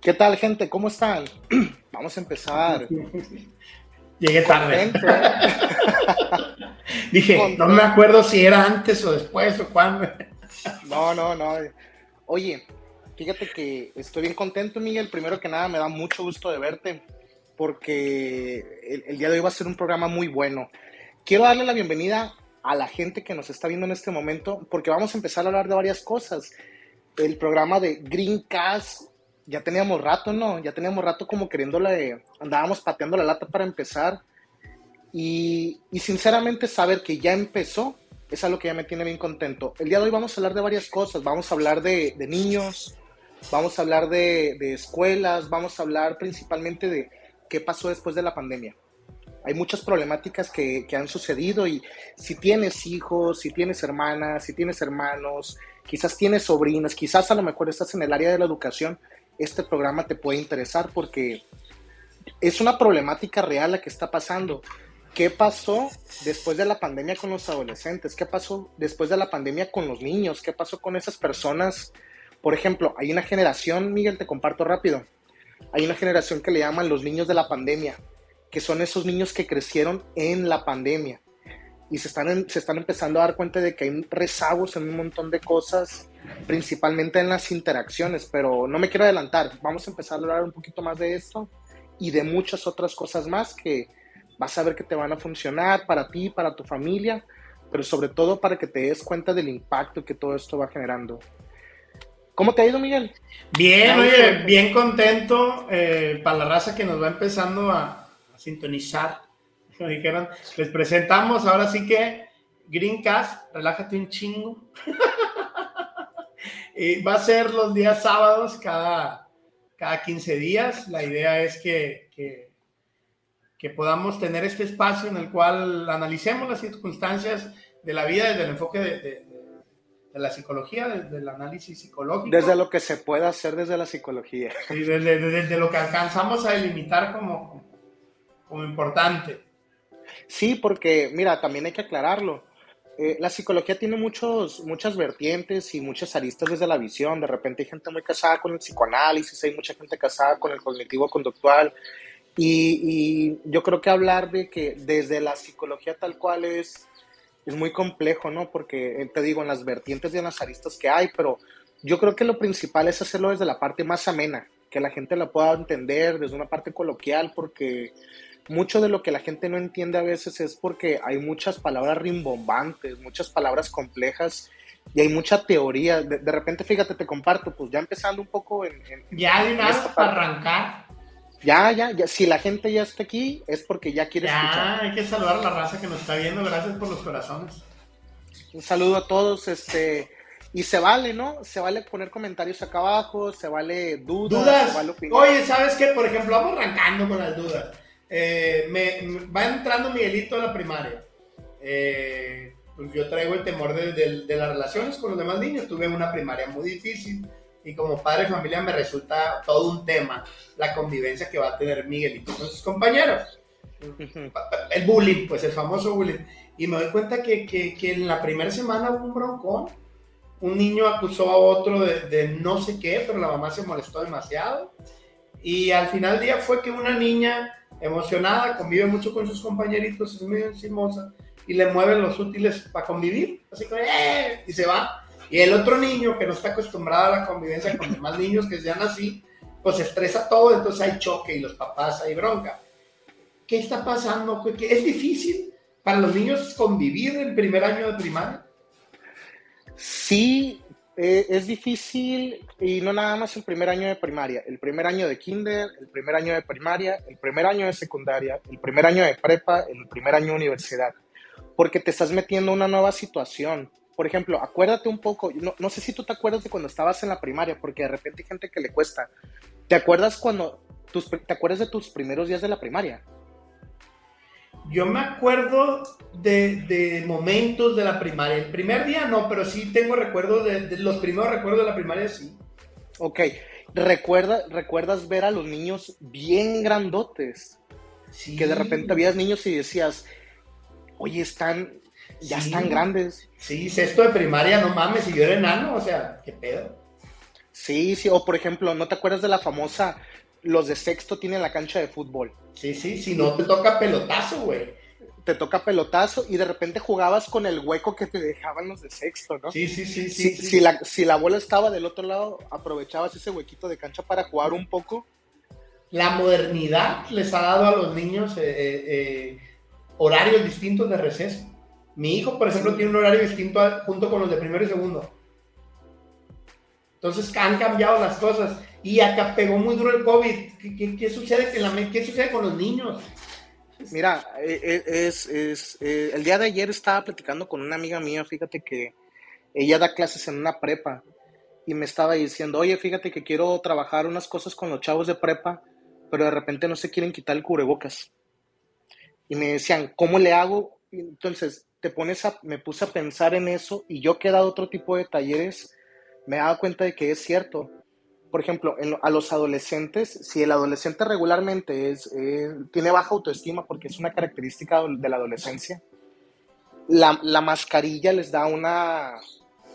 ¿Qué tal, gente? ¿Cómo están? Vamos a empezar. Llegué tarde. Dije, no me acuerdo si era antes o después o cuándo. no, no, no. Oye, fíjate que estoy bien contento, Miguel. Primero que nada, me da mucho gusto de verte porque el, el día de hoy va a ser un programa muy bueno. Quiero darle la bienvenida a la gente que nos está viendo en este momento porque vamos a empezar a hablar de varias cosas. El programa de Greencast ya teníamos rato, ¿no? Ya teníamos rato como queriéndole, eh, andábamos pateando la lata para empezar. Y, y, sinceramente saber que ya empezó es algo que ya me tiene bien contento. El día de hoy vamos a hablar de varias cosas. Vamos a hablar de, de niños, vamos a hablar de, de, escuelas, vamos a hablar principalmente de qué pasó después de la pandemia. Hay muchas problemáticas que, que han sucedido y si tienes hijos, si tienes hermanas, si tienes hermanos, quizás tienes sobrinas, quizás a lo mejor estás en el área de la educación, este programa te puede interesar porque es una problemática real la que está pasando. ¿Qué pasó después de la pandemia con los adolescentes? ¿Qué pasó después de la pandemia con los niños? ¿Qué pasó con esas personas? Por ejemplo, hay una generación, Miguel, te comparto rápido. Hay una generación que le llaman los niños de la pandemia, que son esos niños que crecieron en la pandemia y se están, se están empezando a dar cuenta de que hay rezagos en un montón de cosas, principalmente en las interacciones, pero no me quiero adelantar, vamos a empezar a hablar un poquito más de esto y de muchas otras cosas más que vas a ver que te van a funcionar para ti, para tu familia, pero sobre todo para que te des cuenta del impacto que todo esto va generando. ¿Cómo te ha ido, Miguel? Bien, oye, bien contento eh, para la raza que nos va empezando a, a sintonizar dijeron, les presentamos ahora sí que Greencast, relájate un chingo. y va a ser los días sábados cada, cada 15 días. La idea es que, que, que, podamos tener este espacio en el cual analicemos las circunstancias de la vida desde el enfoque de, de, de la psicología, desde el análisis psicológico. Desde lo que se puede hacer desde la psicología. Sí, desde, desde lo que alcanzamos a delimitar como, como importante. Sí, porque mira, también hay que aclararlo. Eh, la psicología tiene muchos, muchas vertientes y muchas aristas desde la visión. De repente hay gente muy casada con el psicoanálisis, hay mucha gente casada con el cognitivo conductual. Y, y yo creo que hablar de que desde la psicología tal cual es, es muy complejo, ¿no? Porque eh, te digo, en las vertientes y en las aristas que hay, pero yo creo que lo principal es hacerlo desde la parte más amena, que la gente la pueda entender desde una parte coloquial, porque mucho de lo que la gente no entiende a veces es porque hay muchas palabras rimbombantes, muchas palabras complejas y hay mucha teoría. De, de repente, fíjate, te comparto, pues ya empezando un poco en... en ya de una vez para arrancar. Ya, ya, ya, si la gente ya está aquí es porque ya quiere ya, escuchar. hay que saludar a la raza que nos está viendo, gracias por los corazones. Un saludo a todos, este... Y se vale, ¿no? Se vale poner comentarios acá abajo, se vale dudas. ¿Dudas? Se vale Oye, ¿sabes qué? Por ejemplo, vamos arrancando con las dudas. Eh, me, me, va entrando Miguelito a la primaria. Eh, pues yo traigo el temor de, de, de, las relaciones con los demás niños. Tuve una primaria muy difícil y como padre de familia me resulta todo un tema la convivencia que va a tener Miguelito con sus compañeros. El bullying, pues el famoso bullying. Y me doy cuenta que, que, que en la primera semana hubo un broncón. Un niño acusó a otro de, de no sé qué, pero la mamá se molestó demasiado. Y al final del día fue que una niña emocionada, convive mucho con sus compañeritos, es medio encimosa y le mueven los útiles para convivir, así que ¡eh! y se va. Y el otro niño que no está acostumbrado a la convivencia con demás niños que sean así, pues estresa todo, entonces hay choque y los papás hay bronca. ¿Qué está pasando? ¿Es difícil para los niños convivir en primer año de primaria? Sí, eh, es difícil y no nada más el primer año de primaria, el primer año de kinder, el primer año de primaria, el primer año de secundaria, el primer año de prepa, el primer año de universidad, porque te estás metiendo en una nueva situación. Por ejemplo, acuérdate un poco, no, no sé si tú te acuerdas de cuando estabas en la primaria, porque de repente hay gente que le cuesta. ¿Te acuerdas cuando te acuerdas de tus primeros días de la primaria? Yo me acuerdo de, de, momentos de la primaria. El primer día no, pero sí tengo recuerdos de, de, los primeros recuerdos de la primaria, sí. Ok. ¿Recuerda, ¿Recuerdas ver a los niños bien grandotes? Sí. Que de repente habías niños y decías, oye, están, ya sí. están grandes. Sí, sexto de primaria, no mames, y yo era enano, o sea, qué pedo. Sí, sí, o por ejemplo, ¿no te acuerdas de la famosa, los de sexto tienen la cancha de fútbol? Sí, sí, si no te toca pelotazo, güey. Te toca pelotazo y de repente jugabas con el hueco que te dejaban los de sexto, ¿no? Sí, sí, sí, sí. sí, Si, la, si la bola estaba del otro lado, aprovechabas ese huequito de cancha para jugar un poco. La modernidad les ha dado a los niños eh, eh, eh, horarios distintos de receso. Mi hijo, por ejemplo, tiene un horario distinto junto con los de primero y segundo. Entonces han cambiado las cosas. Y acá pegó muy duro el COVID. ¿Qué, sucede, la, ¿qué sucede con los niños? Mira, eh, eh, es, es eh, el día de ayer estaba platicando con una amiga mía, fíjate que ella da clases en una prepa y me estaba diciendo, oye, fíjate que quiero trabajar unas cosas con los chavos de prepa, pero de repente no se quieren quitar el cubrebocas. Y me decían, ¿cómo le hago? entonces te pones a, me puse a pensar en eso y yo que he dado otro tipo de talleres, me he dado cuenta de que es cierto. Por ejemplo, a los adolescentes, si el adolescente regularmente es, tiene baja autoestima porque es una característica de la adolescencia, la, la mascarilla les da una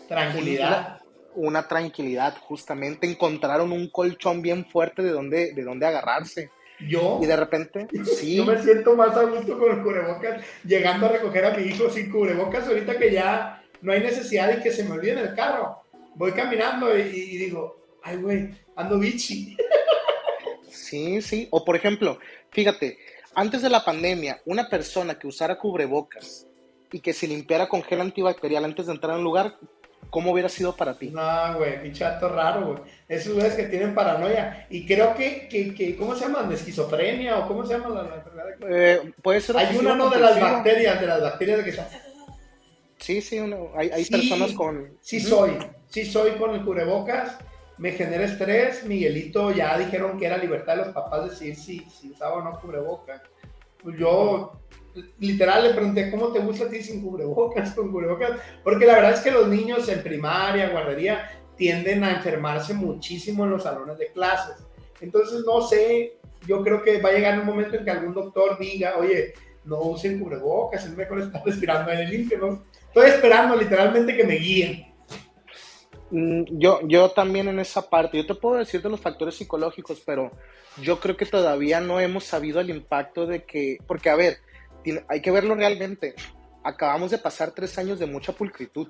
tranquilidad. Una, tranquilidad, justamente. Encontraron un colchón bien fuerte de donde, de donde agarrarse. Yo. Y de repente, sí. Yo me siento más a gusto con el cubrebocas, llegando a recoger a mi hijo sin cubrebocas, ahorita que ya no hay necesidad de que se me olvide en el carro voy caminando y, digo, ay, güey, ando bichi. Sí, sí. O por ejemplo, fíjate, antes de la pandemia, una persona que usara cubrebocas y que se limpiara con gel antibacterial antes de entrar a un lugar, ¿cómo hubiera sido para ti? No, güey, pinchato raro, güey. Esos güeyes que tienen paranoia. Y creo que, que, ¿cómo se llaman? ¿De esquizofrenia o cómo se llama la, enfermedad? Eh, puede ser. Hay una no de las bacterias, de las bacterias de que Sí, sí, hay, hay personas con... Sí soy, sí soy con el cubrebocas, me genera estrés, Miguelito ya dijeron que era libertad de los papás decir si, si usaba o no cubrebocas. Pues yo literal le pregunté, ¿cómo te gusta a ti sin cubrebocas, con cubrebocas? Porque la verdad es que los niños en primaria, guardería, tienden a enfermarse muchísimo en los salones de clases. Entonces, no sé, yo creo que va a llegar un momento en que algún doctor diga, oye, no usen cubrebocas, es mejor estar respirando el limpio, ¿no? Estoy esperando literalmente que me guíen. Mm, yo, yo también en esa parte, yo te puedo decir de los factores psicológicos, pero yo creo que todavía no hemos sabido el impacto de que, porque a ver, hay que verlo realmente. Acabamos de pasar tres años de mucha pulcritud,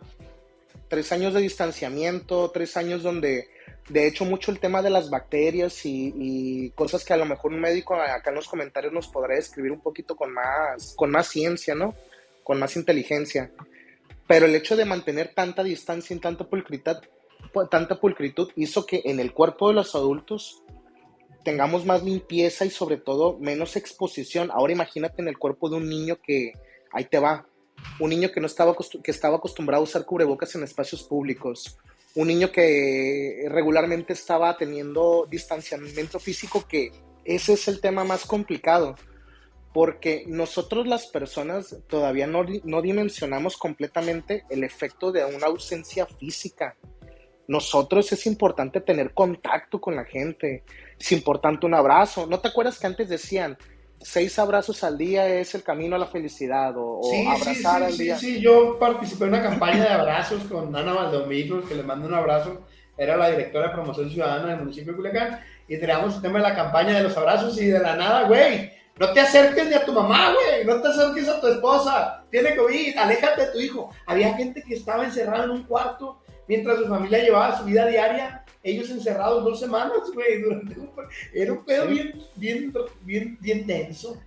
tres años de distanciamiento, tres años donde, de hecho, mucho el tema de las bacterias y, y, cosas que a lo mejor un médico acá en los comentarios nos podrá describir un poquito con más, con más ciencia, ¿no? Con más inteligencia. Pero el hecho de mantener tanta distancia y tanta pulcritud, hizo que en el cuerpo de los adultos tengamos más limpieza y sobre todo menos exposición. Ahora imagínate en el cuerpo de un niño que, ahí te va, un niño que no estaba, que estaba acostumbrado a usar cubrebocas en espacios públicos, un niño que regularmente estaba teniendo distanciamiento físico, que ese es el tema más complicado porque nosotros las personas todavía no, no, dimensionamos completamente el efecto de una ausencia física. Nosotros es importante tener contacto con la gente, es importante un abrazo. ¿No te acuerdas que antes decían, seis abrazos al día es el camino a la felicidad o, abrazar al día? Sí, sí, yo participé en una campaña de abrazos con Ana Valdomiro, que le mando un abrazo, era la directora de promoción ciudadana del municipio de Culiacán, y teníamos el tema de la campaña de los abrazos y de la nada, güey, no te acerques ni a tu mamá, güey. No te acerques a tu esposa. Tiene COVID. Aléjate de tu hijo. Había gente que estaba encerrada en un cuarto mientras su familia llevaba su vida diaria. Ellos encerrados dos semanas, güey. Era un pedo bien, bien, bien, bien tenso.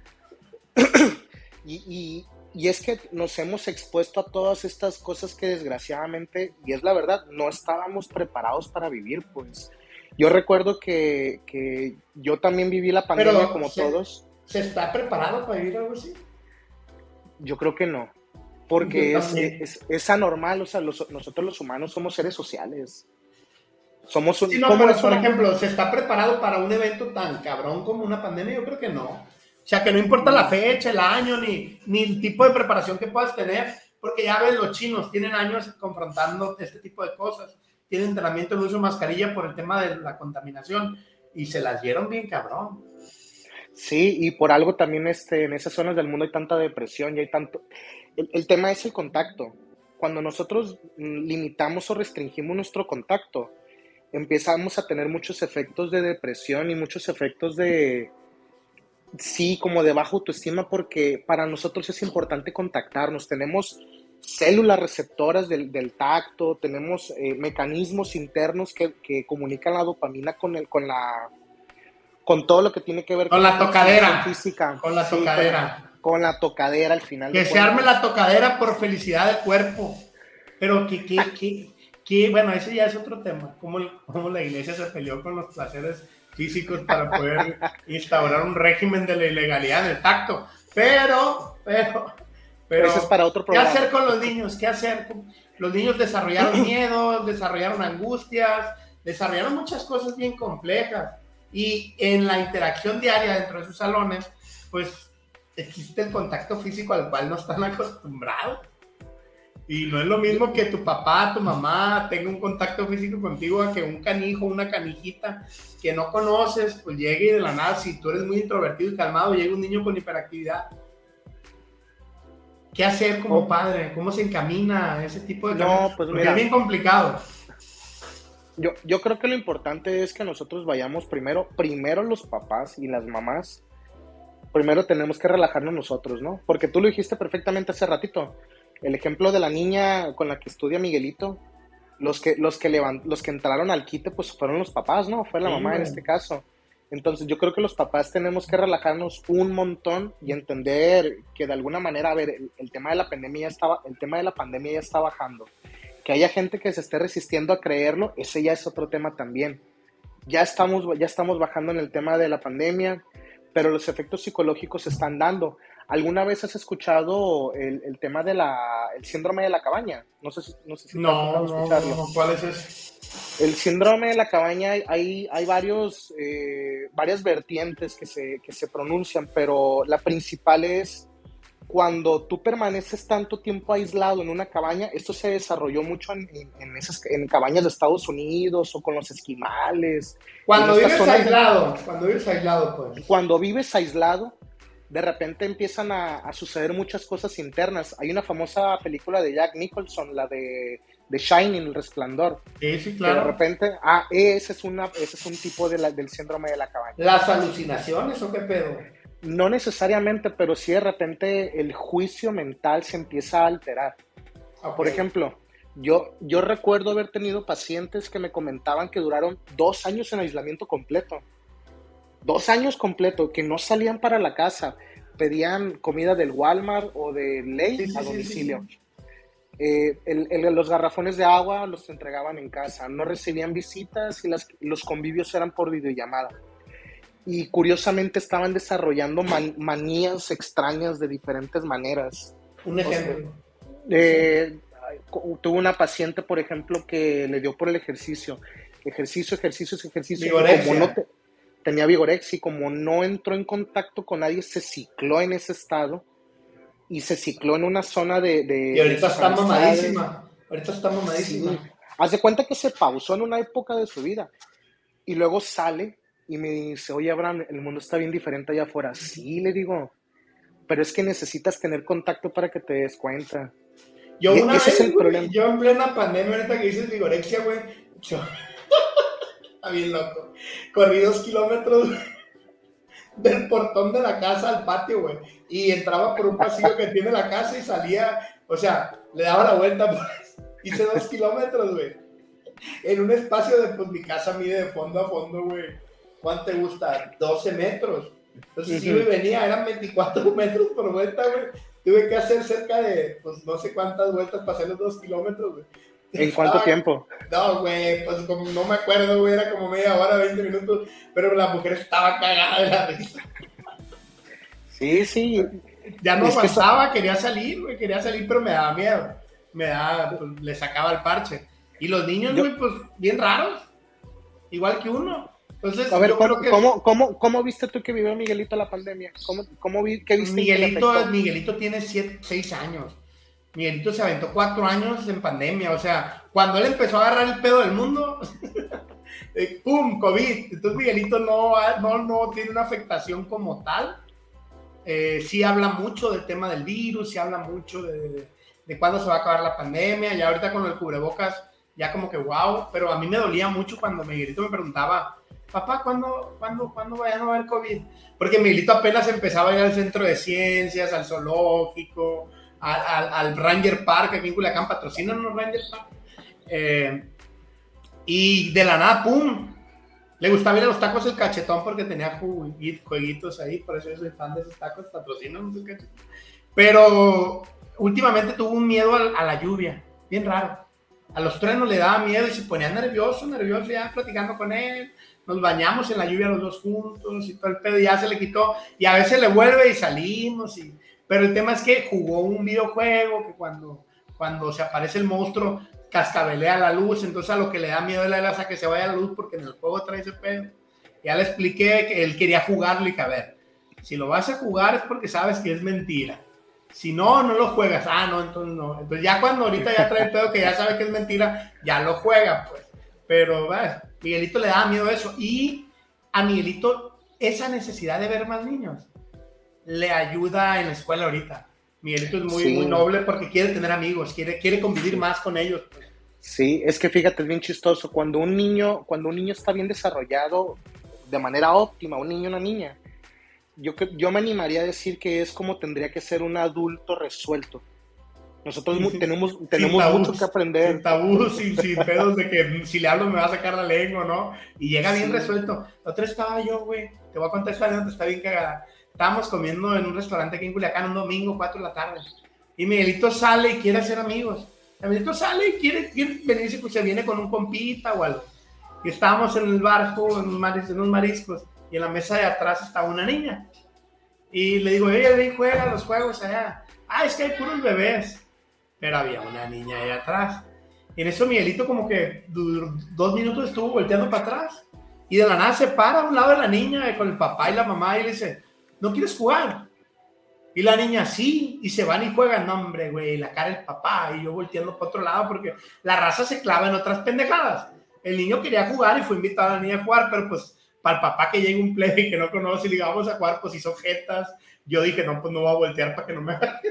y, y es que nos hemos expuesto a todas estas cosas que desgraciadamente, y es la verdad, no estábamos preparados para vivir, pues. Yo recuerdo que, que yo también viví la pandemia como todos. ¿Se está preparado para vivir algo así? Yo creo que no. Porque es, es, anormal, o sea, nosotros los humanos somos seres sociales. Somos un, sí, no, pero, por ejemplo, ¿se está preparado para un evento tan cabrón como una pandemia? Yo creo que no. O sea, que no importa la fecha, el año, ni, ni el tipo de preparación que puedas tener, porque ya ves, los chinos tienen años confrontando este tipo de cosas. Tienen entrenamiento en uso de mascarilla por el tema de la contaminación y se las dieron bien cabrón. Sí, y por algo también este, en esas zonas del mundo hay tanta depresión y hay tanto... El, tema es el contacto. Cuando nosotros mm, limitamos o restringimos nuestro contacto, empezamos a tener muchos efectos de depresión y muchos efectos de, sí, como de baja autoestima, porque para nosotros es importante contactarnos. Tenemos células receptoras del, tacto, tenemos eh, mecanismos internos que, comunican la dopamina con, el, con la con todo lo que tiene que ver con, la tocadera física. Con la tocadera. Con, la tocadera al final. Que se arme la tocadera por felicidad del cuerpo. Pero que, que, que, bueno, ese ya es otro tema. Cómo, cómo la iglesia se peleó con los placeres físicos para poder instaurar un régimen de la ilegalidad en el tacto. Pero, pero, pero, eso es para otro programa. ¿Qué hacer con los niños? ¿Qué hacer? Los niños desarrollaron miedo, desarrollaron angustias, desarrollaron muchas cosas bien complejas. Y en la interacción diaria dentro de sus salones, pues existe el contacto físico al cual no están acostumbrados. Y no es lo mismo que tu papá, tu mamá tenga un contacto físico contigo a que un canijo, una canijita que no conoces, pues llegue y de la nada, si tú eres muy introvertido y calmado, llega un niño con hiperactividad. ¿Qué hacer como oh. padre? ¿Cómo se encamina ese tipo de No, pues es bien complicado. Yo, yo creo que lo importante es que nosotros vayamos primero, primero los papás y las mamás, primero tenemos que relajarnos nosotros, ¿no? Porque tú lo dijiste perfectamente hace ratito el ejemplo de la niña con la que estudia Miguelito, los que, los que, los que entraron al quite, pues fueron los papás, ¿no? Fue la mamá en este caso. Entonces yo creo que los papás tenemos que relajarnos un montón y entender que de alguna manera, a ver, el, tema de la pandemia ya estaba, el tema de la pandemia ya está bajando. Que haya gente que se esté resistiendo a creerlo, ese ya es otro tema también. Ya estamos, ya estamos bajando en el tema de la pandemia, pero los efectos psicológicos se están dando. ¿Alguna vez has escuchado el, el tema del síndrome de la cabaña? No sé si, no sé si no, no, ¿cuál es ese? El síndrome de la cabaña, hay, hay varios, eh, varias vertientes que se, que se pronuncian, pero la principal es cuando tú permaneces tanto tiempo aislado en una cabaña, esto se desarrolló mucho en, en, esas, en cabañas de Estados Unidos o con los esquimales. Cuando vives aislado, cuando vives aislado, pues. Cuando vives aislado, de repente empiezan a, suceder muchas cosas internas. Hay una famosa película de Jack Nicholson, la de, de Shining, El Resplandor. Sí, sí, claro. de repente, ah, ese es, una, ese es un tipo de del síndrome de la cabaña. ¿Las alucinaciones o qué pedo? No necesariamente, pero sí de repente el juicio mental se empieza a alterar. Por ejemplo, yo, yo recuerdo haber tenido pacientes que me comentaban que duraron dos años en aislamiento completo dos años completos que no salían para la casa, pedían comida del Walmart o de Ley a domicilio. Eh, los garrafones de agua los entregaban en casa, no recibían visitas y los convivios eran por videollamada. Y curiosamente estaban desarrollando manías extrañas de diferentes maneras. Un ejemplo. Eh, tuve una paciente, por ejemplo, que le dio por el ejercicio. Ejercicio, ejercicio, ejercicio. Como no, tenía vigorexia y como no entró en contacto con nadie, se cicló en ese estado y se cicló en una zona de... de y ahorita está mamadísima, ahorita está mamadísima. Haz de cuenta que se pausó en una época de su vida y luego sale y me dice, oye Abraham, el mundo está bien diferente allá afuera. Sí, le digo, pero es que necesitas tener contacto para que te des cuenta. Yo una vez, yo en plena pandemia, ahorita que dices vigorexia, güey, yo Está bien loco. Corrí dos kilómetros del portón de la casa al patio, güey. Y entraba por un pasillo que tiene la casa y salía, o sea, le daba la vuelta, pues. Hice dos kilómetros, güey. En un espacio de, pues mi casa mide de fondo a fondo, güey. ¿Cuánto te gusta? 12 metros. Entonces, si me venía, eran 24 metros por vuelta, güey. Tuve que hacer cerca de, pues no sé cuántas vueltas para hacer los dos kilómetros, güey. ¿En cuánto tiempo? No, güey, pues como no me acuerdo, güey, era como media hora, 20 minutos, pero la mujer estaba cagada de la risa. Sí, sí. Ya no avanzaba, quería salir, güey, quería salir, pero me daba miedo. Me daba, pues, le sacaba el parche. Y los niños, güey, pues bien raros, igual que uno. Entonces, a ver, ¿cómo, cómo, cómo, viste tú que vivió Miguelito la pandemia? ¿Cómo, cómo vi, qué viste Miguelito, Miguelito tiene 6 años. Miguelito se aventó cuatro años en pandemia, o sea, cuando él empezó a agarrar el pedo del mundo, eh, ¡pum! COVID. Entonces Miguelito no, no, no tiene una afectación como tal. Eh, sí habla mucho del tema del virus, sí habla mucho de, de, cuándo se va a acabar la pandemia, y ahorita con el cubrebocas ya como que wow, pero a mí me dolía mucho cuando Miguelito me preguntaba, papá, ¿cuándo, ¿cuándo, ¿cuándo vayan a haber COVID? Porque Miguelito apenas empezaba a ir al centro de ciencias, al zoológico, al, al, Ranger Park, aquí en Culiacán, patrocinan los Ranger Park. Eh, y de la nada, ¡pum! Le gustaba ir a los tacos el cachetón porque tenía jueguitos ahí, por eso yo soy fan de esos tacos, patrocinan esos cachetón. Pero últimamente tuvo un miedo a, la lluvia, bien raro. A los trenos le daba miedo y se ponía nervioso, nervioso, ya platicando con él. Nos bañamos en la lluvia los dos juntos y todo el pedo ya se le quitó. Y a veces le vuelve y salimos. Y... Pero el tema es que jugó un videojuego que cuando, cuando se aparece el monstruo cascabelea la luz. Entonces a lo que le da miedo es a que se vaya la luz porque en el juego trae ese pedo. Ya le expliqué que él quería jugarlo y que a ver, si lo vas a jugar es porque sabes que es mentira si no, no lo juegas. Ah, no, entonces no. Entonces ya cuando ahorita ya trae el pedo que ya sabe que es mentira, ya lo juega, pues. Pero, ¿ves? Miguelito le da miedo eso. Y a Miguelito esa necesidad de ver más niños le ayuda en la escuela ahorita. Miguelito es muy, muy noble porque quiere tener amigos, quiere, quiere convivir más con ellos. Sí, es que fíjate, es bien chistoso. Cuando un niño, cuando un niño está bien desarrollado de manera óptima, un niño, una niña, yo, yo me animaría a decir que es como tendría que ser un adulto resuelto. Nosotros tenemos, tenemos mucho que aprender. Sin tabús, sin, pedos de que si le hablo me va a sacar la lengua, ¿no? Y llega bien resuelto. La otra estaba yo, güey. Te voy a contar esta está bien cagada. Estábamos comiendo en un restaurante aquí en Culiacán un domingo, 4 de la tarde. Y Miguelito sale y quiere hacer amigos. Miguelito sale y quiere, quiere venirse, pues se viene con un compita o algo. Y estábamos en el barco, en unos mariscos y en la mesa de atrás estaba una niña. Y le digo, ella ven, juega los juegos allá. Ah, es que hay puros bebés. Pero había una niña ahí atrás. Y en eso Miguelito como que dos minutos estuvo volteando para atrás. Y de la nada se para a un lado de la niña con el papá y la mamá y le dice, ¿no quieres jugar? Y la niña sí, y se van y juegan, no hombre, güey, la cara del papá, y yo volteando para otro lado porque la raza se clava en otras pendejadas. El niño quería jugar y fue invitado a la niña a jugar, pero pues para el papá que llegue un plebe que no conoce y digamos a jugar, pues hizo jetas. Yo dije, no, pues no voy a voltear para que no me haga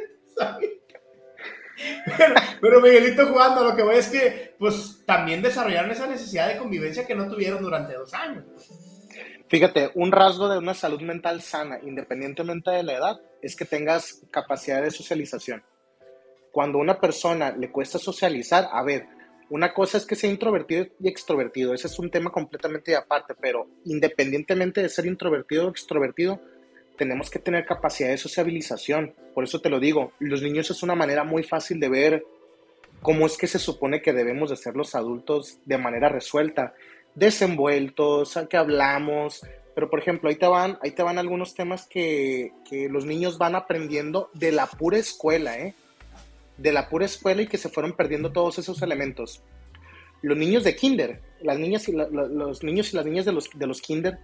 pero, Miguelito jugando, lo que voy es que, pues también desarrollaron esa necesidad de convivencia que no tuvieron durante dos años. Fíjate, un rasgo de una salud mental sana, independientemente de la edad, es que tengas capacidad de socialización. Cuando a una persona le cuesta socializar, a ver, una cosa es que sea introvertido y extrovertido, ese es un tema completamente aparte, pero independientemente de ser introvertido o extrovertido, tenemos que tener capacidad de sociabilización. Por eso te lo digo, los niños es una manera muy fácil de ver cómo es que se supone que debemos de ser los adultos de manera resuelta, desenvueltos, que hablamos, pero por ejemplo, ahí te van, ahí te van algunos temas que, que los niños van aprendiendo de la pura escuela, ¿eh? de la pura escuela y que se fueron perdiendo todos esos elementos. Los niños de kinder, las niñas y los niños y las niñas de los, de los kinder,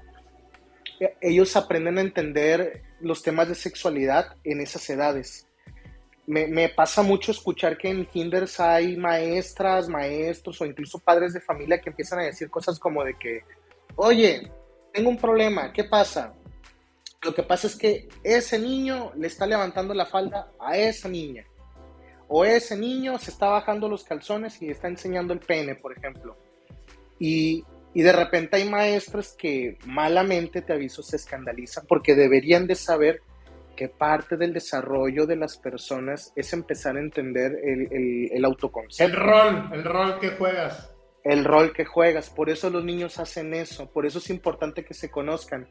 ellos aprenden a entender los temas de sexualidad en esas edades. Me, pasa mucho escuchar que en kinders hay maestras, maestros o incluso padres de familia que empiezan a decir cosas como de que, oye, tengo un problema, ¿qué pasa? Lo que pasa es que ese niño le está levantando la falda a esa niña o ese niño se está bajando los calzones y está enseñando el pene, por ejemplo. Y, de repente hay maestros que malamente, te aviso, se escandalizan porque deberían de saber que parte del desarrollo de las personas es empezar a entender el, el, el autoconcepto. El rol, el rol que juegas. El rol que juegas, por eso los niños hacen eso, por eso es importante que se conozcan.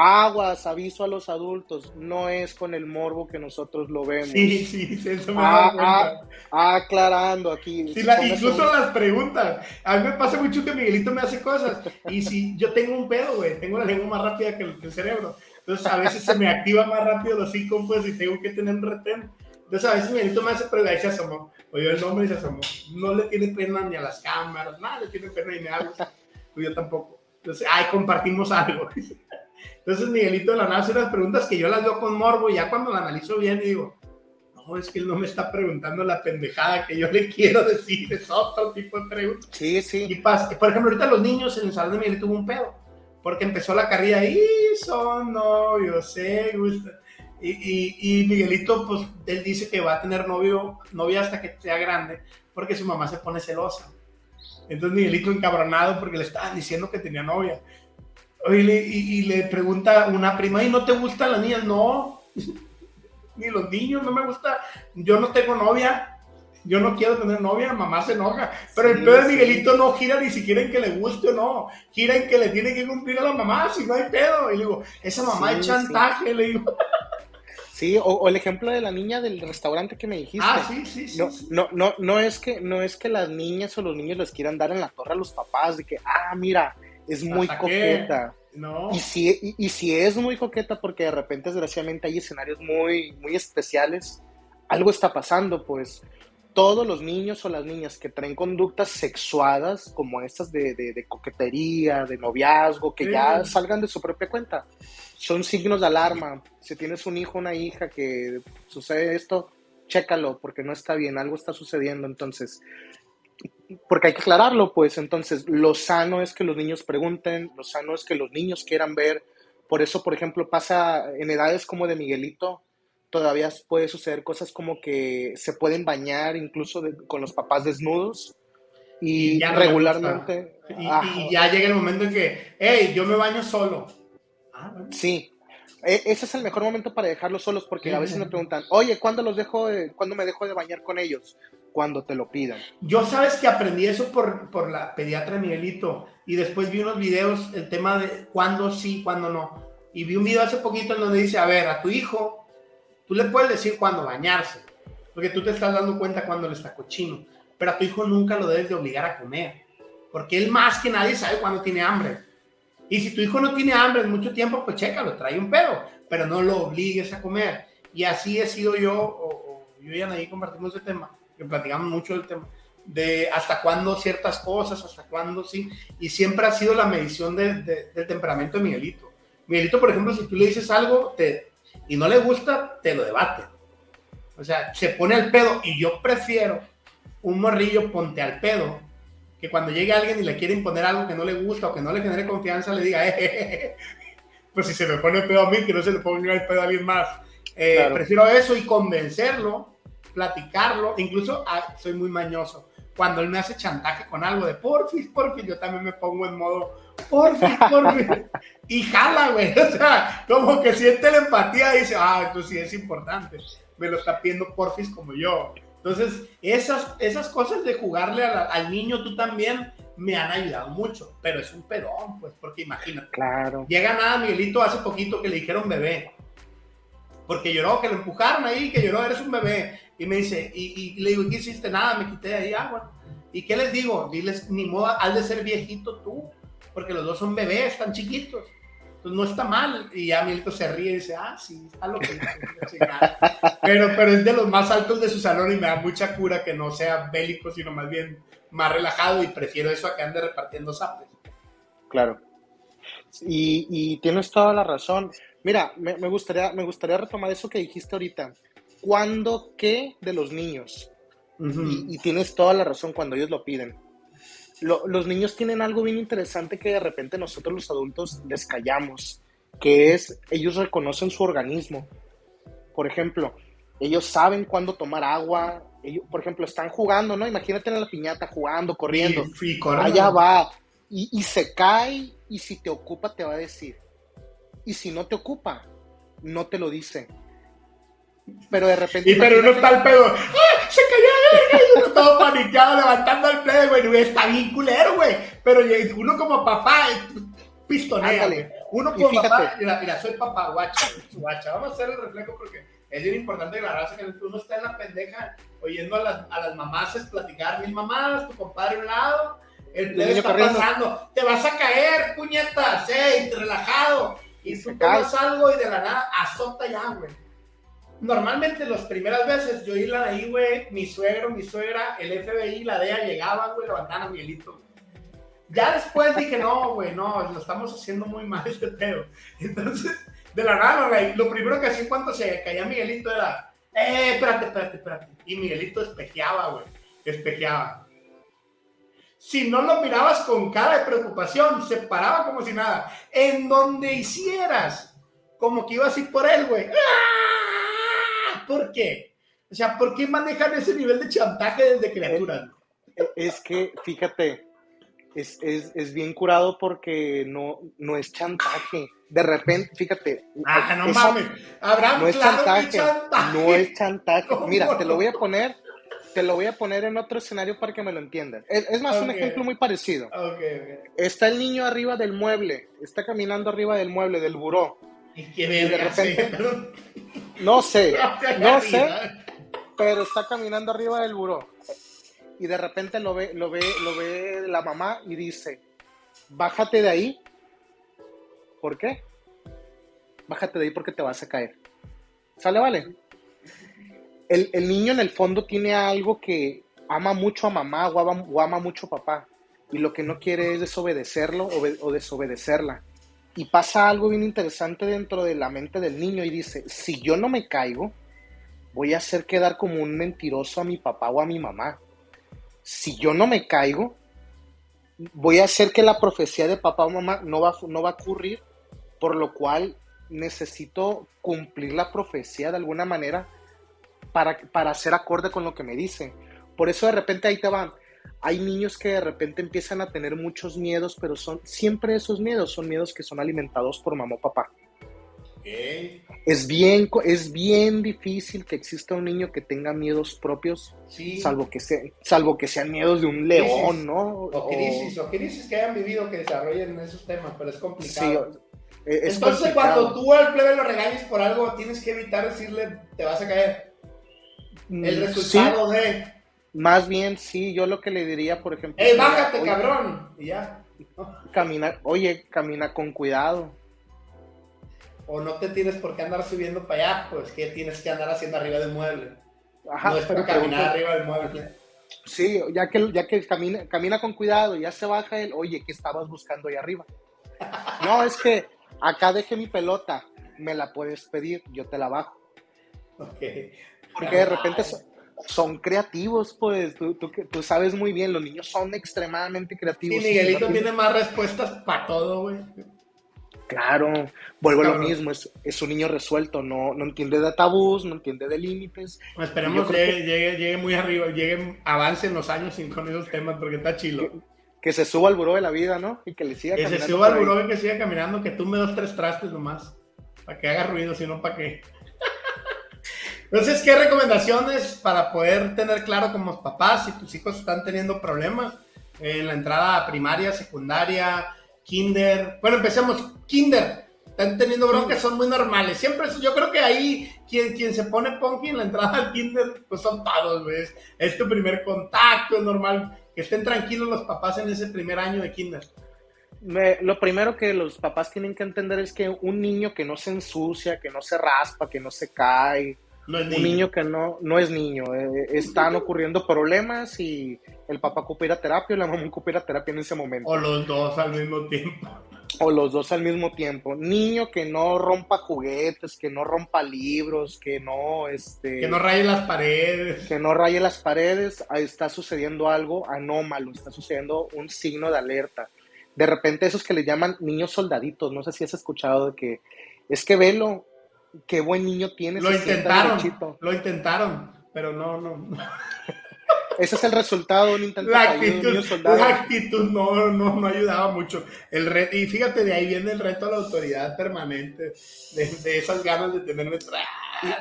Aguas, aviso a los adultos, no es con el morbo que nosotros lo vemos. Sí, sí, eso me ah, ah, ah, aclarando aquí. Sí, incluso las preguntas. A mí me pasa mucho que Miguelito me hace cosas. Y si yo tengo un pedo, güey, tengo la lengua más rápida que el, cerebro. Entonces a veces se me activa más rápido los cinco pues y tengo que tener un retén. Entonces a veces Miguelito me hace preguntas y se asomó. Oye el nombre y se asomó. No le tiene pena ni a las cámaras, nada le tiene pena ni a algo. Pues yo tampoco. Entonces, ay, compartimos algo. Entonces Miguelito de la nada hace unas preguntas que yo las veo con morbo y ya cuando la analizo bien digo, no, es que él no me está preguntando la pendejada que yo le quiero decir, es otro tipo de preguntas. Sí, sí. Y por ejemplo, ahorita los niños en el salón de Miguelito hubo un pedo, porque empezó la carrilla y son novios, se gusta. Y, y, y, Miguelito, pues, él dice que va a tener novio, novia hasta que sea grande, porque su mamá se pone celosa. Entonces Miguelito encabronado porque le estaban diciendo que tenía novia. Y le, y, le pregunta una prima, ¿y no te gustan las niñas? No, ni los niños, no me gusta. Yo no tengo novia, yo no quiero tener novia, mamá se enoja. Pero el pedo de Miguelito no gira ni siquiera en que le guste o no, gira en que le tiene que cumplir a la mamá, si no hay pedo. Y le digo, esa mamá es chantaje, le digo. Sí, o, el ejemplo de la niña del restaurante que me dijiste. Ah, sí, sí, sí. No, no, no, no, es que, no es que las niñas o los niños les quieran dar en la torre a los papás, de que, ah, mira, es muy coqueta. No. Y si, y, si es muy coqueta, porque de repente, desgraciadamente, hay escenarios muy, muy especiales, algo está pasando, pues todos los niños o las niñas que traen conductas sexuadas, como estas de, de, coquetería, de noviazgo, que ya salgan de su propia cuenta son signos de alarma. Si tienes un hijo, una hija que sucede esto, chécalo, porque no está bien, algo está sucediendo. Entonces, porque hay que aclararlo, pues. Entonces, lo sano es que los niños pregunten, lo sano es que los niños quieran ver. Por eso, por ejemplo, pasa en edades como de Miguelito, todavía puede suceder cosas como que se pueden bañar incluso con los papás desnudos. Y, regularmente. y, ya llega el momento en que, hey, yo me baño solo Ah, sí, e, ese es el mejor momento para dejarlos solos porque a veces me preguntan, oye, ¿cuándo los dejo, cuándo me dejo de bañar con ellos? Cuando te lo pidan. Yo sabes que aprendí eso por, por la pediatra Miguelito y después vi unos videos, el tema de cuándo sí, cuándo no. Y vi un video hace poquito en donde dice, a ver, a tu hijo, tú le puedes decir cuándo bañarse, porque tú te estás dando cuenta cuando le está cochino, pero a tu hijo nunca lo debes de obligar a comer, porque él más que nadie sabe cuándo tiene hambre. Y si tu hijo no tiene hambre en mucho tiempo, pues chécalo, trae un pedo, pero no lo obligues a comer. Y así he sido yo, o, yo y Anaí compartimos el tema, platicamos mucho del tema, de hasta cuándo ciertas cosas, hasta cuándo sí, y siempre ha sido la medición del temperamento de Miguelito. Miguelito, por ejemplo, si tú le dices algo te, y no le gusta, te lo debate. O sea, se pone al pedo, y yo prefiero un morrillo ponte al pedo que cuando llegue alguien y le quiere imponer algo que no le gusta o que no le genere confianza, le diga, eh, pues si se me pone el pedo a mí, que no se le ponga el pedo a alguien más. Eh, prefiero eso y convencerlo, platicarlo, incluso ah, soy muy mañoso. Cuando él me hace chantaje con algo de porfis, porfis, yo también me pongo en modo porfis, porfis. y jala, güey. O sea, como que siente la empatía y dice, ah, esto sí es importante. Me lo está pidiendo porfis como yo. Entonces, esas, esas cosas de jugarle al niño tú también me han ayudado mucho, pero es un pedón, pues, porque imagínate. Claro. Llega nada Miguelito hace poquito que le dijeron bebé, porque lloró, que lo empujaron ahí, que lloró, eres un bebé. Y me dice, y, le digo, ¿qué hiciste? Nada, me quité ahí agua. ¿Y qué les digo? Diles, ni modo, has de ser viejito tú, porque los dos son bebés, están chiquitos. Pues, no está mal. Y ya Milton se ríe y dice, ah, sí, está lo que pero, pero es de los más altos de su salón y me da mucha cura que no sea bélico, sino más bien más relajado y prefiero eso a que ande repartiendo sapes. Claro. Y, tienes toda la razón. Mira, me, gustaría, me gustaría retomar eso que dijiste ahorita. ¿Cuándo qué de los niños? y, y, tienes toda la razón cuando ellos lo piden los niños tienen algo bien interesante que de repente nosotros los adultos les callamos, que es ellos reconocen su organismo. Por ejemplo, ellos saben cuándo tomar agua, ellos, por ejemplo, están jugando, ¿no? Imagínate en la piñata jugando, corriendo. Allá va. Y, y se cae y si te ocupa te va a decir. Y si no te ocupa, no te lo dice pero de repente. Y pero uno está al pedo. ¡Ah! ¡Se cayó! Y uno todo paniqueado levantando el pedo, güey. Está bien culero, güey. Pero uno como papá, pistonea. Uno como papá. Mira, mira, soy papá, guacha, guacha. Vamos a hacer el reflejo porque es bien importante la raza que uno está en la pendeja oyendo a las, a las mamás platicar. Mis mamás, tu compadre a un lado. El plebe está pasando. Te vas a caer, puñetas. ¡Ey! Relajado. Y tú tomas algo y de la nada azota ya, güey normalmente las primeras veces yo iba ahí, güey, mi suegro, mi suegra, el FBI, la DEA llegaban, güey, levantaban a Miguelito. Ya después dije, no, güey, no, lo estamos haciendo muy mal este pedo. Entonces, de la nada, güey, lo primero que hacía en cuanto se caía Miguelito era, eh, espérate, espérate, espérate. Y Miguelito espejeaba, güey, espejeaba. Si no lo mirabas con cara de preocupación, se paraba como si nada. En donde hicieras, como que ibas a ir por él, güey. ¡Ah! ¿Por qué? O sea, ¿por qué manejan ese nivel de chantaje desde criaturas? Es que, fíjate, es, es, es, bien curado porque no, no es chantaje. De repente, fíjate. Ah, no mames. Abraham, no es claro chantaje, chantaje. No es chantaje. Mira, te lo voy a poner. Te lo voy a poner en otro escenario para que me lo entiendas. Es, es más, okay. un ejemplo muy parecido. Okay, okay. Está el niño arriba del mueble, está caminando arriba del mueble, del buró. ¿Y qué y de repente, sí, no sé, no sé, pero está caminando arriba del buró y de repente lo ve, lo ve, lo ve la mamá y dice, bájate de ahí. ¿Por qué? Bájate de ahí porque te vas a caer. ¿Sale, vale? El, el niño en el fondo tiene algo que ama mucho a mamá o ama, o ama mucho a papá y lo que no quiere es desobedecerlo o, o desobedecerla. Y pasa algo bien interesante dentro de la mente del niño y dice, si yo no me caigo, voy a hacer quedar como un mentiroso a mi papá o a mi mamá si yo no me caigo, voy a hacer que la profecía de papá o mamá no va, no va a ocurrir, por lo cual necesito cumplir la profecía de alguna manera para, para hacer acorde con lo que me dicen. Por eso de repente ahí te van. Hay niños que de repente empiezan a tener muchos miedos, pero son siempre esos miedos, son miedos que son alimentados por mamá o papá. Es bien, es bien difícil que exista un niño que tenga miedos propios, sí. salvo, que sea, salvo que sean miedos de un león, crisis. ¿no? O crisis, o crisis que hayan vivido que desarrollen esos temas, pero es complicado. Sí, es Entonces, complicado. cuando tú al plebe lo regañes por algo, tienes que evitar decirle, te vas a caer. El resultado Mm, Sí, de, Más bien, sí, yo lo que le diría, por ejemplo, ¡Ey, bájate, oye, cabrón! Y ya. Camina, oye, camina con cuidado. O no te tienes por qué andar subiendo para allá, pues que tienes que andar haciendo arriba del mueble. Ajá, no es para caminar arriba del mueble. Sí, ya que, ya que camina, camina con cuidado, ya se baja él, oye, ¿qué estabas buscando ahí arriba? No, es que acá dejé mi pelota, me la puedes pedir, yo te la bajo. Ok. Porque de repente son, creativos, pues, tú, tú, que- tú sabes muy bien, los niños son extremadamente Sí, creativos. Miguelito Sí, tiene más respuestas para todo, güey. Claro, vuelvo a lo mismo, es, es un niño resuelto, no, no entiende de tabús, no entiende de límites. Esperemos Yo creo llegue, llegue, muy arriba, llegue, avance en los años sin con esos temas, porque está chilo. Que se suba al buró de la vida, ¿no? Y que le siga Que se caminando suba al por ahí. buró y que siga caminando, que tú me das tres trastes nomás. Para que haga ruido, si no, ¿para qué? Entonces, ¿qué recomendaciones para poder tener claro como papás si tus hijos están teniendo problemas en la entrada primaria, secundaria, kinder? Bueno, empecemos. Kinder. Están teniendo broncas, son muy normales. Siempre, yo creo que ahí quien, quien se pone punky en la entrada al kinder, pues son todos, güey. Es- tu primer contacto, es normal. Que estén tranquilos los papás en ese primer año de kinder. Lo primero que los papás tienen que entender es que un niño que no se ensucia, que no se raspa, que no se cae, No un niño que no, no es niño, eh, están ocurriendo problemas y el papá ocupa ir a terapia o la mamá ocupa ir a terapia en ese momento, O los dos al mismo tiempo. o los dos al mismo tiempo. Niño que no rompa juguetes, que no rompa libros, que no, este, Que no raye las paredes. que no raye las paredes, ahí está sucediendo algo anómalo, está sucediendo un signo de alerta. De repente esos que le llaman niños soldaditos, no sé si has escuchado de que es que velo, qué buen niño tienes. Lo intentaron, lo intentaron, pero no, no. Ese es el resultado de un intento La de un actitud, soldado. la actitud no, no, no ayudaba mucho. El re- y fíjate, de ahí viene el reto a la autoridad permanente, de, de esas ganas de tenerme tra-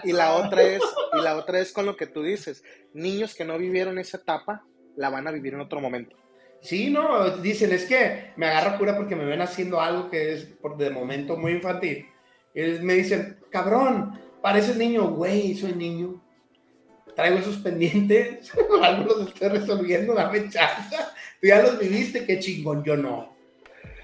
Y, y la otra es, y la otra es con lo que tú dices, niños que no vivieron esa etapa, la van a vivir en otro momento. Sí, no, dicen, es que me agarra cura porque me ven haciendo algo que es por de momento muy infantil. Y me dicen, cabrón, pareces niño, güey, soy niño. Traigo esos pendientes, algo los estoy resolviendo, dame chance. Tú ya los viviste, qué chingón, yo no.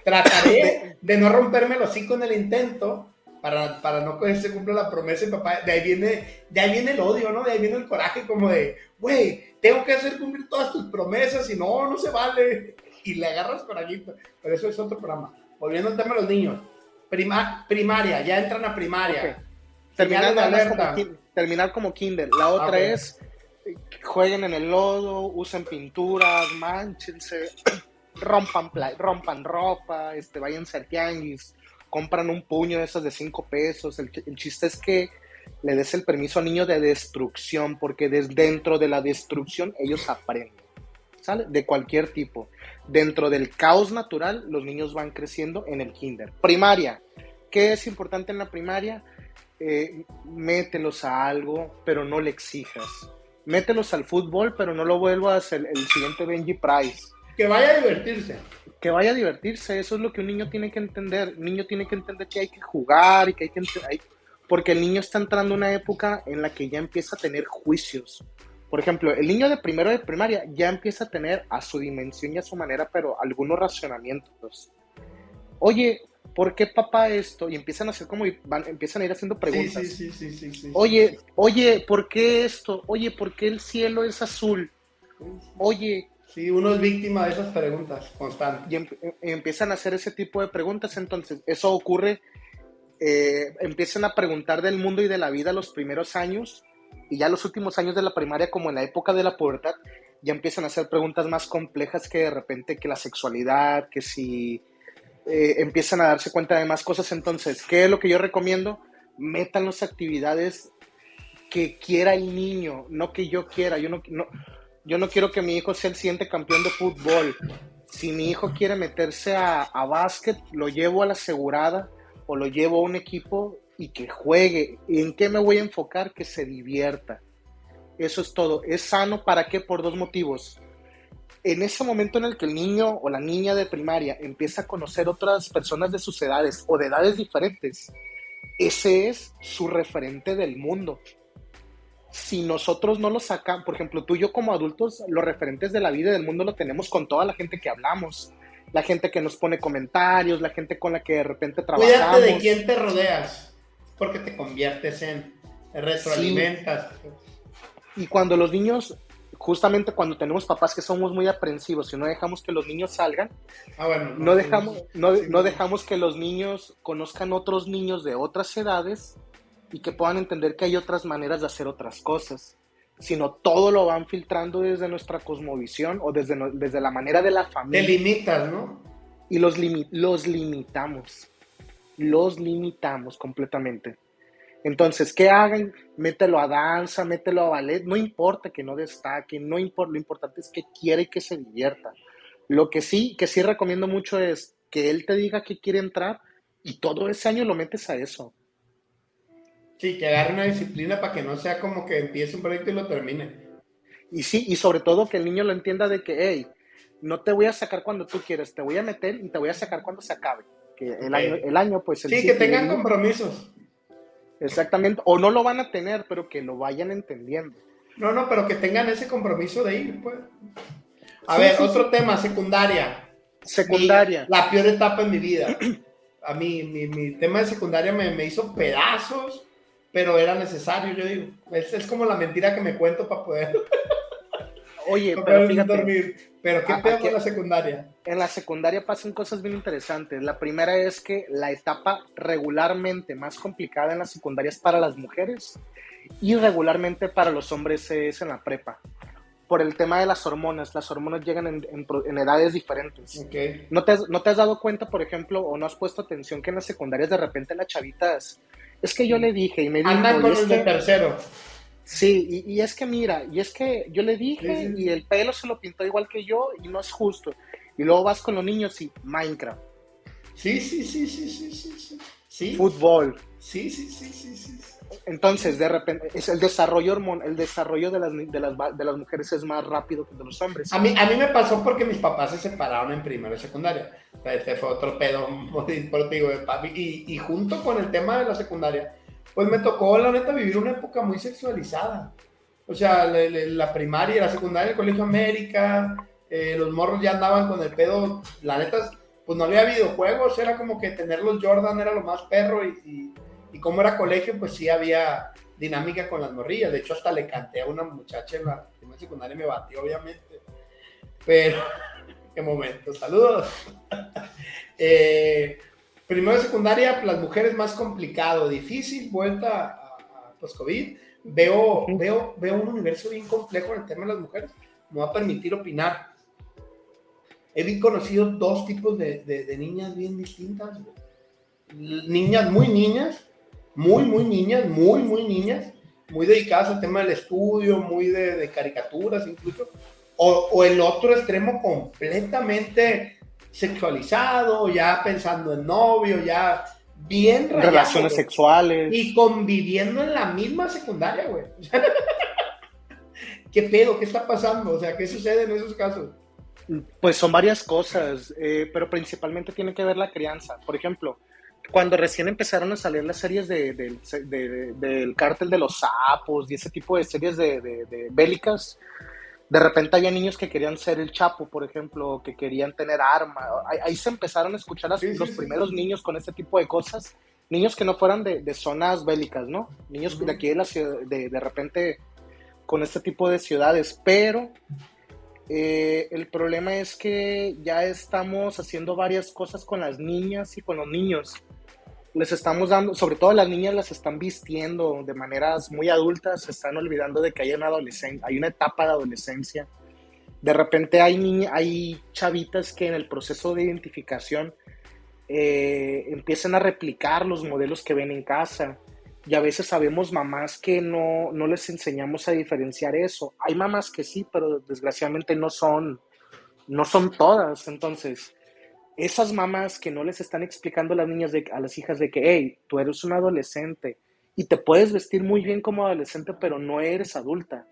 Trataré de no romperme el hocico en el intento para, para no que se cumpla la promesa de papá. De ahí, viene, de ahí viene el odio, ¿no? De ahí viene el coraje como de, güey, tengo que hacer cumplir todas tus promesas y no, no se vale. Y le agarras corajito. Pero eso es otro programa. Volviendo al tema de los niños. Prima- primaria, ya entran a primaria. Terminar, de como, terminar como kinder. La otra ok. es jueguen en el lodo, usen pinturas, manchense, rompan, rompan ropa, este, váyanse al tianguis, compran un puño de esas de cinco pesos. El chiste es que le des el permiso al niño de destrucción, porque desde dentro de la destrucción ellos aprenden. ¿sale? De cualquier tipo. Dentro del caos natural, los niños van creciendo en el kinder. Primaria. ¿Qué es importante en la primaria? Eh, mételos a algo, pero no le exijas. Mételos al fútbol, pero no lo vuelvas el, el siguiente Benji Price. Que vaya a divertirse. Que vaya a divertirse, eso es lo que un niño tiene que entender. Un niño tiene que entender que hay que jugar y que hay que... Hay, porque el niño está entrando en una época en la que ya empieza a tener juicios. Por ejemplo, el niño de primero de primaria ya empieza a tener a su dimensión y a su manera, pero algunos racionamientos. Oye, ¿por qué papá esto? Y empiezan a hacer como, van, empiezan a ir haciendo preguntas. Sí, sí, sí, Oye, oye, ¿por qué esto? Oye, ¿por qué el cielo es azul? Oye. Sí, uno es víctima de esas preguntas constantes. Y, em, y empiezan a hacer ese tipo de preguntas, entonces eso ocurre, eh, empiezan a preguntar del mundo y de la vida los primeros años y ya los últimos años de la primaria, como en la época de la pubertad, ya empiezan a hacer preguntas más complejas que de repente que la sexualidad, que si eh, empiezan a darse cuenta de más cosas. Entonces, ¿qué es lo que yo recomiendo? Metan las actividades que quiera el niño, no que yo quiera. Yo no, no, yo no quiero que mi hijo sea el siguiente campeón de fútbol. Si mi hijo quiere meterse a, a básquet, lo llevo a la asegurada o lo llevo a un equipo y que juegue. ¿Y en qué me voy a enfocar? Que se divierta. Eso es todo. ¿Es sano para qué? Por dos motivos. En ese momento en el que el niño o la niña de primaria empieza a conocer otras personas de sus edades o de edades diferentes, ese es su referente del mundo. Si nosotros no lo sacamos, por ejemplo, tú y yo como adultos, los referentes de la vida y del mundo lo tenemos con toda la gente que hablamos, la gente que nos pone comentarios, la gente con la que de repente trabajamos. Cuídate de quién te rodeas, porque te conviertes en, retroalimentas. Sí. Y cuando los niños, justamente cuando tenemos papás que somos muy aprensivos y no dejamos que los niños salgan, ah, bueno, no, no, dejamos, no, no dejamos que los niños conozcan otros niños de otras edades y que puedan entender que hay otras maneras de hacer otras cosas, sino todo lo van filtrando desde nuestra cosmovisión o desde, desde la manera de la familia. Te limitas, ¿no? Y los, limi los limitamos, los limitamos completamente. Entonces, ¿qué hagan? Mételo a danza, mételo a ballet, no importa que no destaque, no importa, lo importante es que quiera y que se divierta. Lo que sí, que sí recomiendo mucho es que él te diga que quiere entrar y todo ese año lo metes a eso. Sí, que agarre una disciplina para que no sea como que empiece un proyecto y lo termine. Y sí, y sobre todo que el niño lo entienda de que, hey, no te voy a sacar cuando tú quieres, te voy a meter y te voy a sacar cuando se acabe. Que el, okay. año, el año, pues... El sí, que tengan compromisos. Exactamente, o no lo van a tener, pero que lo vayan entendiendo. No, no, pero que tengan ese compromiso de ir, pues. A sí, ver, sí, otro sí. tema, secundaria. Secundaria. Mi, la peor etapa en mi vida. A mí, mi, mi tema de secundaria me, me, hizo pedazos, pero era necesario, yo digo. Es, es como la mentira que me cuento para poder. Oye, pero fíjate, dormir. Pero ¿qué peor con la secundaria? En la secundaria pasan cosas bien interesantes. La primera es que la etapa regularmente más complicada en la secundaria es para las mujeres y regularmente para los hombres es en la prepa. Por el tema de las hormonas, las hormonas llegan en, en, en edades diferentes. Okay. ¿No, te has, ¿No te has dado cuenta, por ejemplo, o no has puesto atención que en las secundarias de repente las chavitas, es que yo le dije y me dijo... Andan con el que, de tercero. Sí, y, y, es que mira, y es que yo le dije sí, sí. y el pelo se lo pintó igual que yo y no es justo. Y luego vas con los niños y Minecraft. Sí, sí, sí, sí, sí, sí. sí. ¿Sí? Fútbol. Sí, sí, sí, sí, sí. Entonces, de repente, es el desarrollo hormon, el desarrollo de las, de, las, de las mujeres es más rápido que de los hombres. A mí, a mí me pasó porque mis papás se separaron en primera y secundaria. Este fue otro pedo deportivo de papi. Y, y junto con el tema de la secundaria, pues me tocó, la neta, vivir una época muy sexualizada. O sea, la, la primaria, la secundaria, el Colegio América, eh, los morros ya andaban con el pedo, la neta, pues no había videojuegos, era como que tener los Jordan era lo más perro y, y, y como era colegio, pues sí había dinámica con las morrillas. De hecho, hasta le canté a una muchacha en la primaria secundaria y me batió, obviamente. Pero, qué momento, saludos. eh, primero de secundaria, las mujeres más complicado, difícil, vuelta a, a post-COVID. Veo, veo, veo un universo bien complejo en el tema de las mujeres. Me va a permitir opinar. He conocido dos tipos de, de, de niñas bien distintas. Niñas muy niñas, muy, muy niñas, muy, muy niñas, muy dedicadas al tema del estudio, muy de, de caricaturas incluso, O, o el otro extremo completamente sexualizado, ya pensando en novio, ya bien rayado, Relaciones sexuales. Y conviviendo en la misma secundaria, güey. ¿Qué pedo? ¿Qué está pasando? O sea, ¿qué sucede en esos casos? Pues son varias cosas, eh, pero principalmente tiene que ver la crianza. Por ejemplo, cuando recién empezaron a salir las series de, del cártel de los sapos y ese tipo de series de, bélicas, de repente había niños que querían ser el Chapo, por ejemplo, que querían tener arma. Ahí, se empezaron a escuchar los primeros niños con este tipo de cosas. Niños que no fueran de, zonas bélicas, ¿no? Niños de aquí de la ciudad, de, de repente con este tipo de ciudades. Pero eh, el problema es que ya estamos haciendo varias cosas con las niñas y con los niños. Les estamos dando, sobre todo las niñas las están vistiendo de maneras muy adultas, se están olvidando de que hay una adolescencia, hay una etapa de adolescencia. De repente hay, hay chavitas que en el proceso de identificación eh, empiezan a replicar los modelos que ven en casa y a veces sabemos mamás que no, no les enseñamos a diferenciar eso. Hay mamás que sí, pero desgraciadamente no son, no son todas. Entonces, esas mamás que no les están explicando a las niñas, de, a las hijas de que, hey, tú eres un adolescente y te puedes vestir muy bien como adolescente, pero no eres adulta.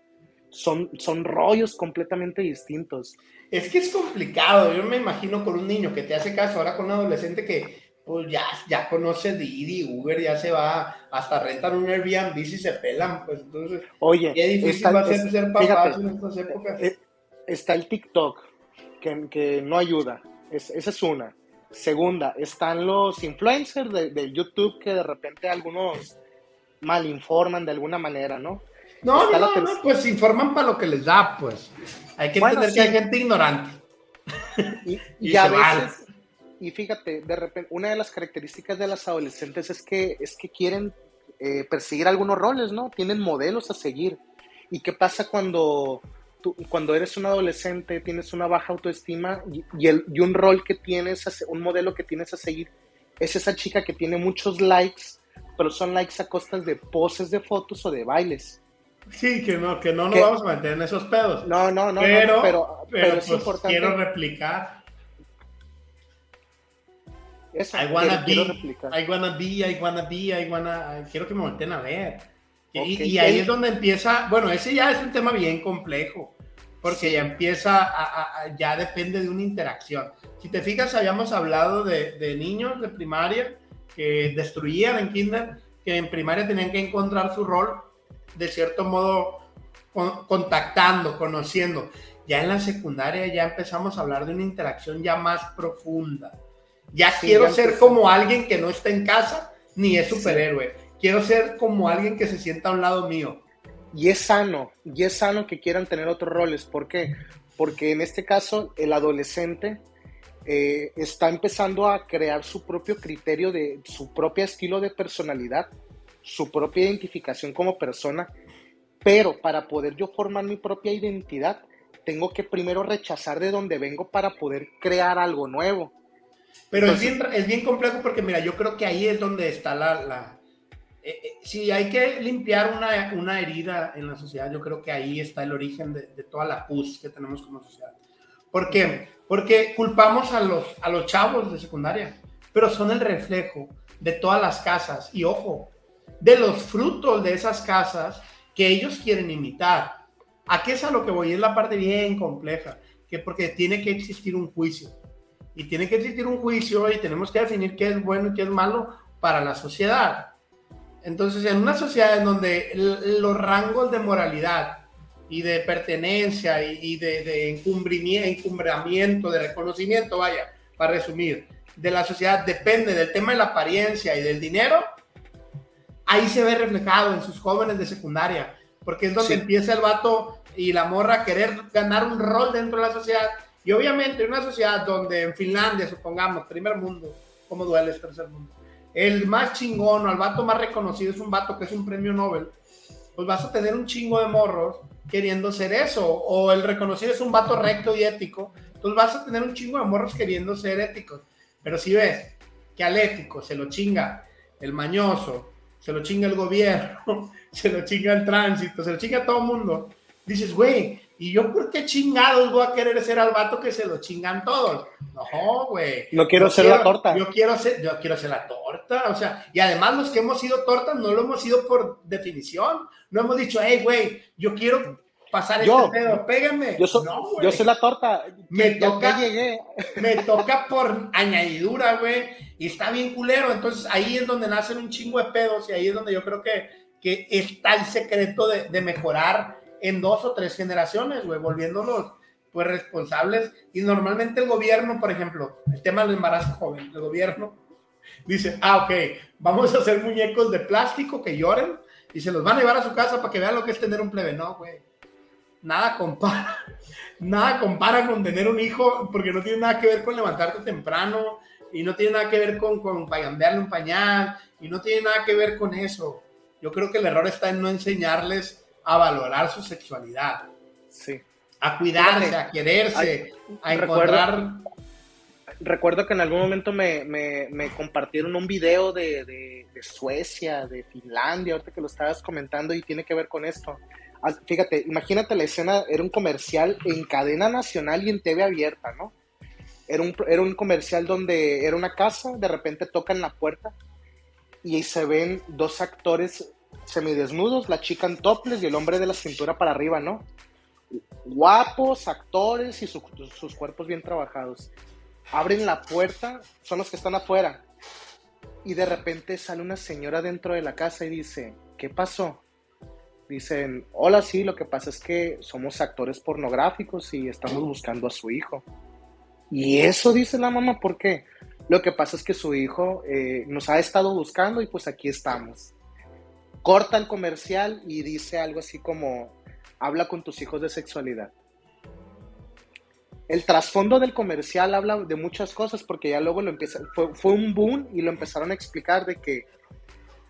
Son, son rollos completamente distintos. Es que es complicado. Yo me imagino con un niño que te hace caso, ahora con un adolescente que pues ya, ya conoce Didi, Uber, ya se va, hasta rentan un Airbnb si se pelan, pues entonces, Oye, qué difícil va a ser ser papá en estas épocas. Eh, está el TikTok, que, que no ayuda, esa es una. Segunda, están los influencers de, YouTube que de repente algunos malinforman de alguna manera, ¿no? No, no, no, pues informan para lo que les da, pues. Hay que entender que hay gente ignorante. Y, y, a veces, y fíjate, de repente, una de las características de las adolescentes es que, es que quieren eh, perseguir algunos roles, ¿no? Tienen modelos a seguir. ¿Y qué pasa cuando, tú, cuando eres un adolescente, tienes una baja autoestima y, el, y un rol que tienes, un modelo que tienes a seguir, es esa chica que tiene muchos likes, pero son likes a costas de poses de fotos o de bailes. Sí, que no, que no nos vamos a meter en esos pedos. No, no, no, pero, pero, pero, es pues, importante. Quiero replicar I wanna be, I wanna be, I wanna be, I wanna... Quiero que me volteen a ver. Y, ahí es donde empieza, bueno, ese ya es un tema bien complejo, porque ya empieza, a, ya depende de una interacción. Si te fijas, habíamos hablado de, de, niños de primaria que destruían en kinder, que en primaria tenían que encontrar su rol, de cierto modo, contactando, conociendo. Ya en la secundaria ya empezamos a hablar de una interacción ya más profunda ya quiero ser como alguien que no está en casa ni es superhéroe. Quiero ser como alguien que se sienta a un lado mío. Y es sano, y es sano que quieran tener otros roles. ¿Por qué? Porque en este caso el adolescente eh, está empezando a crear su propio criterio de su propio estilo de personalidad, su propia identificación como persona. Pero para poder yo formar mi propia identidad, tengo que primero rechazar de donde vengo para poder crear algo nuevo. Pero es, bien, es bien complejo porque, mira, yo creo que ahí es donde está la... la eh, eh, si hay que limpiar una, una, herida en la sociedad, yo creo que ahí está el origen de, de, toda la pus que tenemos como sociedad. ¿Por qué? Porque culpamos a los, a los chavos de secundaria, pero son el reflejo de todas las casas y, ojo, de los frutos de esas casas que ellos quieren imitar. ¿A qué es a lo que voy? Es la parte bien compleja, que porque tiene que existir un juicio y tiene que existir un juicio y tenemos que definir qué es bueno y qué es malo para la sociedad. Entonces, en una sociedad en donde los rangos de moralidad y de pertenencia y, de, de encumbramiento, de reconocimiento, vaya, para resumir, de la sociedad depende del tema de la apariencia y del dinero, ahí se ve reflejado en sus jóvenes de secundaria, porque es donde empieza el vato y la morra a querer ganar un rol dentro de la sociedad y obviamente en una sociedad donde en Finlandia, supongamos, primer mundo, ¿cómo duele este tercer mundo? El más chingón o el vato más reconocido es un vato que es un premio Nobel, pues vas a tener un chingo de morros queriendo ser eso. O el reconocido es un vato recto y ético, entonces vas a tener un chingo de morros queriendo ser éticos. Pero si ves que al ético se lo chinga el mañoso, se lo chinga el gobierno, se lo chinga el tránsito, se lo chinga todo el mundo, dices, güey, ¿y yo por qué chingados voy a querer ser al vato que se lo chingan todos? No, güey. No quiero ser la torta. Yo quiero ser, yo quiero ser la torta, o sea, y además los que hemos sido tortas no lo hemos sido por definición. No hemos dicho, hey, güey, yo quiero pasar Yo- este pedo, pégame. Yo soy, No, yo soy la torta. Me Ya- toca- ya llegué. me toca por añadidura, güey, y está bien culero. Entonces ahí es donde nacen un chingo de pedos y ahí es donde yo creo que, que está el secreto de, de mejorar en dos o tres generaciones, güey, volviéndonos pues responsables. Y normalmente el gobierno, por ejemplo, el tema del embarazo joven, el gobierno dice, ah, ok, vamos a hacer muñecos de plástico que lloren y se los van a llevar a su casa para que vean lo que es tener un plebe. No, güey. Nada compara. Nada compara con tener un hijo, porque no tiene nada que ver con levantarte temprano, y no tiene nada que ver con, con cambiarle un pañal, y no tiene nada que ver con eso. Yo creo que el error está en no enseñarles a valorar su sexualidad, Sí. a cuidarse, Fíjate, a quererse, a encontrar... Recuerdo que en algún momento me, me- me compartieron un video de, de- de Suecia, de Finlandia, ahorita que lo estabas comentando y tiene que ver con esto. Fíjate, imagínate la escena, era un comercial en cadena nacional y en TV abierta, ¿no? Era un, era un comercial donde era una casa, de repente tocan la puerta y ahí se ven dos actores semidesnudos, la chica en topless y el hombre de la cintura para arriba, ¿no? Guapos, actores y su- sus cuerpos bien trabajados abren la puerta, son los que están afuera. Y de repente sale una señora dentro de la casa y dice, ¿qué pasó? Dicen, hola, sí, lo que pasa es que somos actores pornográficos y estamos buscando a su hijo. Y eso dice la mamá, ¿por qué? Lo que pasa es que su hijo eh, nos ha estado buscando y pues aquí estamos. Corta el comercial y dice algo así como, habla con tus hijos de sexualidad el trasfondo del comercial habla de muchas cosas porque ya luego lo empieza, fue, un boom y lo empezaron a explicar de que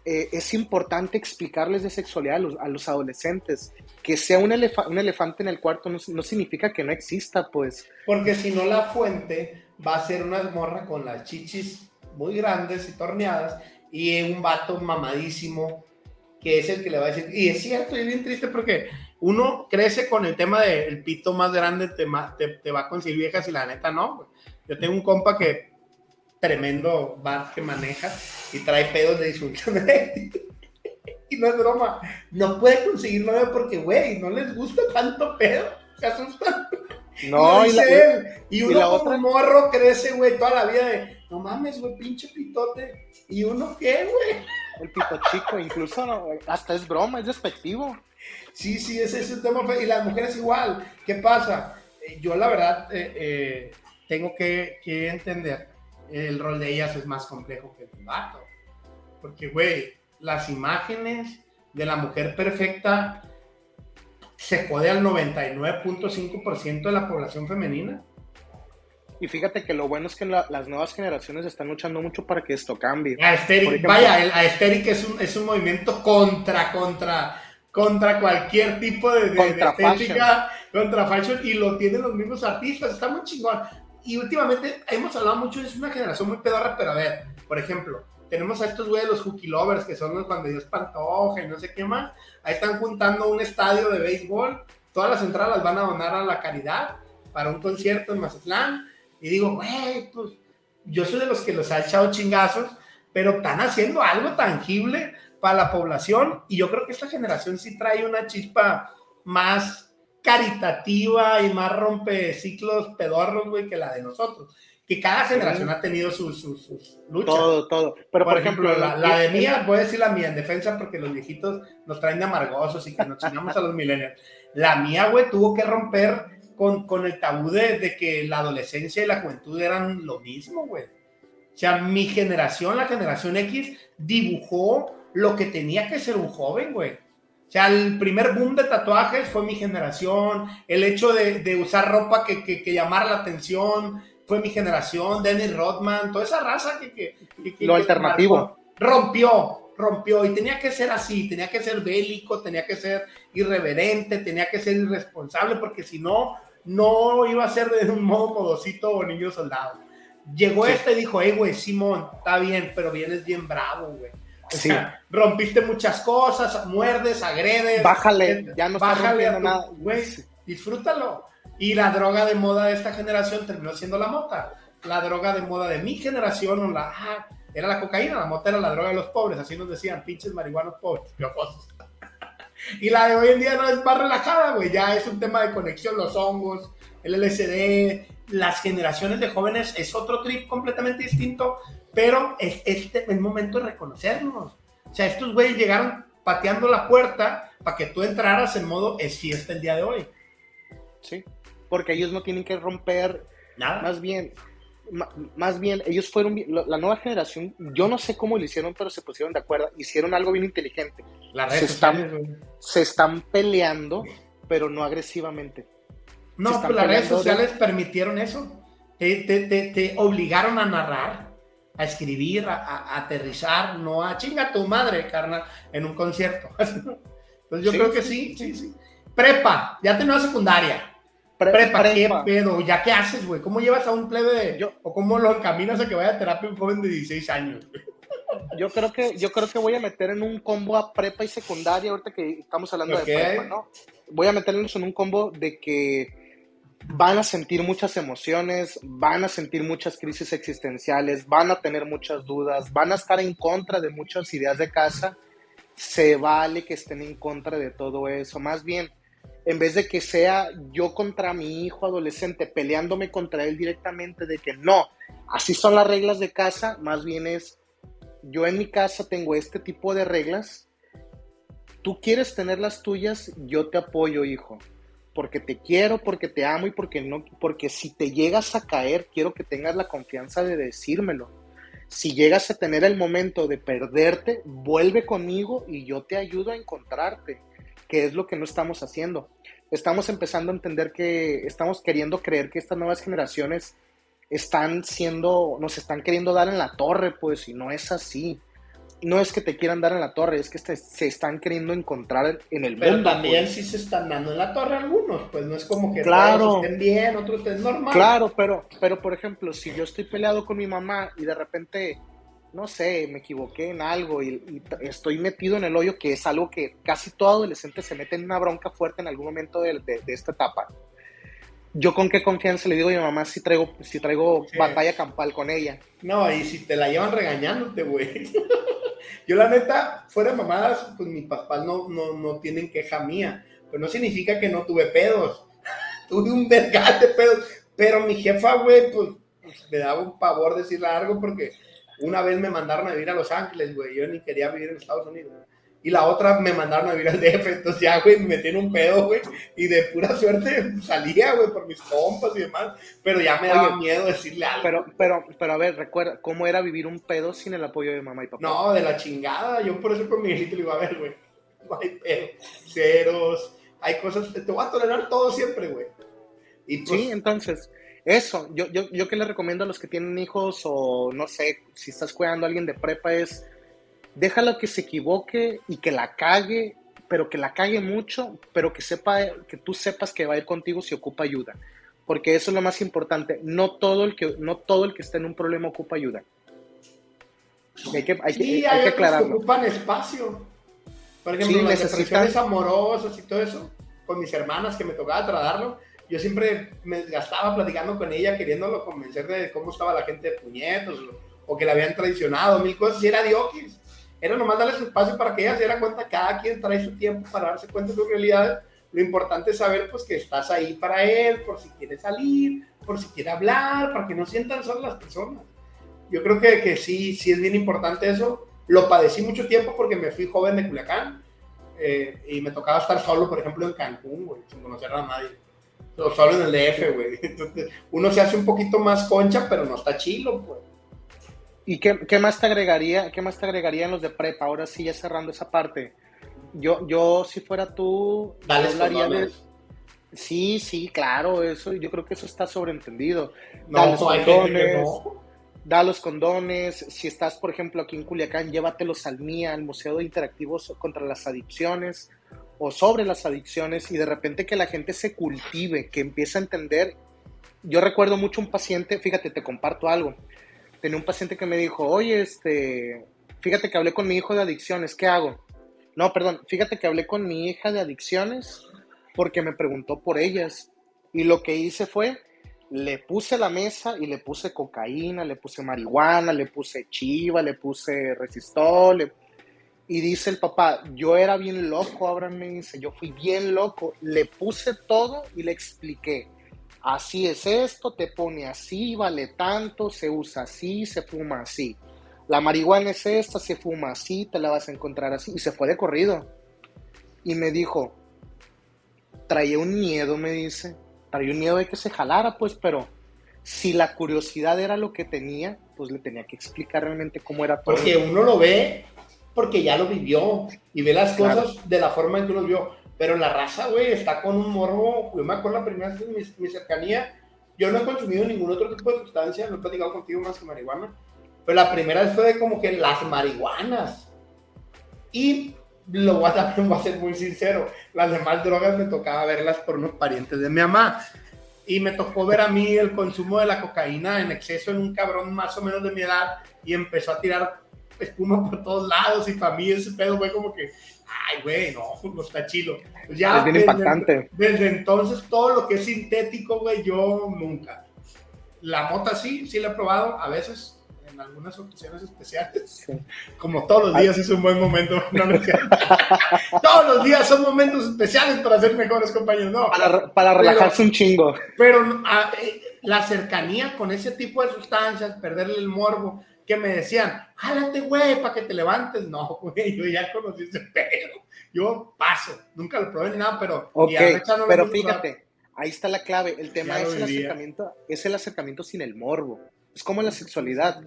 eh, es importante explicarles de sexualidad a los, adolescentes. Que sea un, elefa- un elefante en el cuarto no, no significa que no exista, pues. Porque si no, la fuente va a ser una morra con las chichis muy grandes y torneadas y un vato mamadísimo que es el que le va a decir. Y es cierto, y es bien triste porque uno crece con el tema del pito más grande, te, te, te va a conseguir viejas y la neta no. Yo tengo un compa que tremendo bat que maneja y trae pedos de disfunción. Y no es broma, no puede conseguir novia porque, güey, no les gusta tanto pedo, se asustan. No, Y y lo la, dice él. Y y uno la como otra- morro crece, güey, toda la vida de, no mames, güey, pinche pitote. ¿Y uno qué, güey? El pito chico, incluso hasta es broma, es despectivo. Sí, sí, ese es el tema. Y las mujeres igual. ¿Qué pasa? Eh, Yo, la verdad, eh, eh, tengo que, que entender el rol de ellas es más complejo que el del vato. Porque, güey, las imágenes de la mujer perfecta se jode al 99.5% de la población femenina. Y fíjate que lo bueno es que la- las nuevas generaciones están luchando mucho para que esto cambie. Aesthetic, ejemplo- vaya, el Aesthetic es un, es un movimiento contra, contra, contra cualquier tipo de, de- de Contra estética, contra fashion, y lo tienen los mismos artistas, está muy chingón. Y últimamente hemos hablado mucho, es una generación muy pedorra, pero a ver, por ejemplo, tenemos a estos güeyes, los hooky lovers, que son los cuando Dios pantoja y no sé qué más, ahí están juntando un estadio de béisbol, todas las entradas las van a donar a la caridad para un concierto en Mazatlán, y digo, güey, pues yo soy de los que los ha echado chingazos, pero están haciendo algo tangible para la población y yo creo que esta generación sí trae una chispa más caritativa y más rompe ciclos pedorros, güey, que la de nosotros. Que cada generación ha tenido sus, sus, sus luchas. Todo, todo. Pero por, ejemplo, la, la de mía, voy a decir la mía en defensa porque los viejitos nos traen de amargosos y que nos chingamos a los millennials. La mía, güey, tuvo que romper con, con el tabú de, de que la adolescencia y la juventud eran lo mismo, güey. O sea, mi generación, la generación X, dibujó lo que tenía que ser un joven, güey. O sea, el primer boom de tatuajes fue mi generación, el hecho de, de usar ropa que, que, que llamara la atención fue mi generación, Dennis Rodman, toda esa raza que... que, que- Lo alternativo. Rompió, rompió, y tenía que ser así, tenía que ser bélico, tenía que ser irreverente, tenía que ser irresponsable, porque si no, no iba a ser de un modo modosito o niño soldado. Llegó Sí. este y dijo, hey, güey, Simón, está bien, pero vienes bien bravo, güey. O Sí. rompiste muchas cosas, muerdes, agredes. Bájale, eh, ya no bájale está nada. Güey, disfrútalo. Y la droga de moda de esta generación terminó siendo la mota. La droga de moda de mi generación o la, ah, era la cocaína, la mota era la droga de los pobres, así nos decían, pinches marihuanos pobres, Y la de hoy en día no es más relajada, güey, ya es un tema de conexión, los hongos, el LSD, las generaciones de jóvenes es otro trip completamente distinto, pero es este el momento de reconocernos. O sea, estos güeyes llegaron pateando la puerta para que tú entraras en modo es fiesta el día de hoy. Sí, porque ellos no tienen que romper nada. Más bien, más bien, ellos fueron, la nueva generación, yo no sé cómo lo hicieron, pero se pusieron de acuerdo, hicieron algo bien inteligente. se, están, se están peleando, pero no agresivamente. No, pues las redes sociales permitieron eso. Te, obligaron a narrar, a escribir, a, aterrizar, no a chinga tu madre, carnal, en un concierto. Entonces yo creo que sí, sí, sí. Prepa, ya tenía secundaria prepa, ¿qué pedo? ¿Ya qué haces, güey? ¿Cómo llevas a un plebe de... Yo, o cómo lo encaminas a que vaya a terapia un joven de 16 años? Yo creo que yo creo que voy a meter en un combo a prepa y secundaria ahorita que estamos hablando de prepa, ¿no? Voy a meterlos en un combo de que van a sentir muchas emociones, van a sentir muchas crisis existenciales, van a tener muchas dudas, van a estar en contra de muchas ideas de casa. Se vale que estén en contra de todo eso. Más bien, en vez de que sea yo contra mi hijo adolescente peleándome contra él directamente de que no, así son las reglas de casa, más bien es yo en mi casa tengo este tipo de reglas, tú quieres tener las tuyas, yo te apoyo, hijo, porque te quiero, porque te amo y porque no, porque si te llegas a caer, quiero que tengas la confianza de decírmelo. Si llegas a tener el momento de perderte, vuelve conmigo y yo te ayudo a encontrarte que es lo que no estamos haciendo. Estamos empezando a entender que estamos queriendo creer que estas nuevas generaciones están siendo, nos están queriendo dar en la torre, pues, y no es así. No es que te quieran dar en la torre, es que se están queriendo encontrar en el Pero mundo. Pero también pues. sí se están dando en la torre algunos, pues no es como que claro, estén bien, otros estén normal. Claro, pero, pero por ejemplo, si yo estoy peleado con mi mamá y de repente no sé, me equivoqué en algo y, estoy metido en el hoyo, que es algo que casi todo adolescente se mete en una bronca fuerte en algún momento de, esta etapa. Yo con qué confianza le digo a mi mamá si traigo, si traigo batalla campal con ella. No, y si te la llevan regañándote, güey. Yo la neta, fuera de mamadas, pues mis papás no, no, no tienen queja mía. Pero no significa que no tuve pedos. tuve un vergal de pedos. Pero mi jefa, güey, pues me daba un pavor decirle algo porque una vez me mandaron a vivir a Los Ángeles, güey. Yo ni quería vivir en Estados Unidos. Y la otra me mandaron a vivir al DF. Entonces ya, güey, me metí en un pedo, güey. Y de pura suerte salía, güey, por mis compas y demás. Pero ya me daba miedo decirle algo. Pero, pero, pero a ver, recuerda, ¿cómo era vivir un pedo sin el apoyo de mamá y papá? No, de la chingada. Yo por eso con mi hijito le digo, a ver, güey. No hay pedo. Ceros. Hay cosas. Te voy a tolerar todo siempre, güey. Y pues, sí, entonces eso, yo, yo, yo que le recomiendo a los que tienen hijos o no sé, si estás cuidando a alguien de prepa es, déjalo que se equivoque y que la cague, pero que la cague mucho, pero que sepa, que tú sepas que va a ir contigo si ocupa ayuda. Porque eso es lo más importante. No todo el que, no todo el que está en un problema ocupa ayuda. Hay que, hay que, hay, que aclararlo. ocupan espacio. Por ejemplo, las relaciones amorosas y todo eso, con mis hermanas que me tocaba tratarlo yo siempre me gastaba platicando con ella, queriéndolo convencer de cómo estaba la gente de puñetos, o, que la habían traicionado, mil cosas, y era diokis. Era nomás darle su espacio para que ella se diera cuenta, cada quien trae su tiempo para darse cuenta de su realidad. Lo importante es saber pues que estás ahí para él, por si quiere salir, por si quiere hablar, para que no sientan solas las personas. Yo creo que, que sí, sí es bien importante eso. Lo padecí mucho tiempo porque me fui joven de Culiacán eh, y me tocaba estar solo, por ejemplo, en Cancún, güey, sin conocer a nadie solo en el DF, güey. Entonces, uno se hace un poquito más concha, pero no está chilo, pues. ¿Y qué, qué, más te agregaría? ¿Qué más te agregaría en los de prepa? Ahora sí, ya cerrando esa parte. Yo, yo si fuera tú, Dale hablaría de... Sí, sí, claro, eso, yo creo que eso está sobreentendido. No, los condones, da los condones. Si estás, por ejemplo, aquí en Culiacán, llévatelos al MIA, al Museo de Interactivos contra las Adicciones o sobre las adicciones y de repente que la gente se cultive, que empiece a entender. Yo recuerdo mucho un paciente, fíjate, te comparto algo. Tenía un paciente que me dijo, oye, este, fíjate que hablé con mi hijo de adicciones, ¿qué hago? No, perdón, fíjate que hablé con mi hija de adicciones porque me preguntó por ellas. Y lo que hice fue, le puse la mesa y le puse cocaína, le puse marihuana, le puse chiva, le puse resistol. Y dice el papá, yo era bien loco, Abraham me dice, yo fui bien loco. Le puse todo y le expliqué. Así es esto, te pone así, vale tanto, se usa así, se fuma así. La marihuana es esta, se fuma así, te la vas a encontrar así. Y se fue de corrido. Y me dijo, traía un miedo, me dice, traía un miedo de que se jalara, pues, pero si la curiosidad era lo que tenía, pues le tenía que explicar realmente cómo era todo. Porque uno lo ve porque ya lo vivió y ve las cosas de la forma en que lo vio. Pero la raza, güey, está con un morbo. Yo me acuerdo la primera vez en mi, cercanía, yo no he consumido ningún otro tipo de sustancia, no he platicado contigo más que marihuana. Pero la primera vez fue de como que las marihuanas. Y lo voy a, voy a ser muy sincero, las demás drogas me tocaba verlas por unos parientes de mi mamá. Y me tocó ver a mí el consumo de la cocaína en exceso en un cabrón más o menos de mi edad y empezó a tirar espuma por todos lados y para mí ese pedo fue como que, ay, güey, no, no está chido. Ya, es bien desde, impactante. Desde entonces todo lo que es sintético, güey, yo nunca. La mota sí, sí la he probado a veces, en algunas ocasiones especiales. Como todos los días es un buen momento. todos los días son momentos especiales para ser mejores compañeros. No, para, relajarse un chingo. Pero ah, eh, la cercanía con ese tipo de sustancias, perderle el morbo, que me decían, jálate, güey, para que te levantes. No, güey, yo ya conocí ese pedo. Yo paso, nunca lo probé ni nada, pero... pero fíjate, ahí está la clave. El tema es el, acercamiento, es el acercamiento sin el morbo. Es como la sexualidad,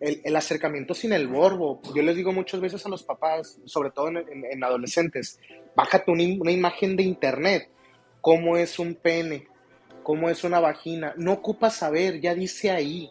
el, acercamiento sin el morbo. Yo les digo muchas veces a los papás, sobre todo en, adolescentes, bájate una, una, imagen de internet, cómo es un pene, cómo es una vagina. No ocupas saber, ya dice ahí.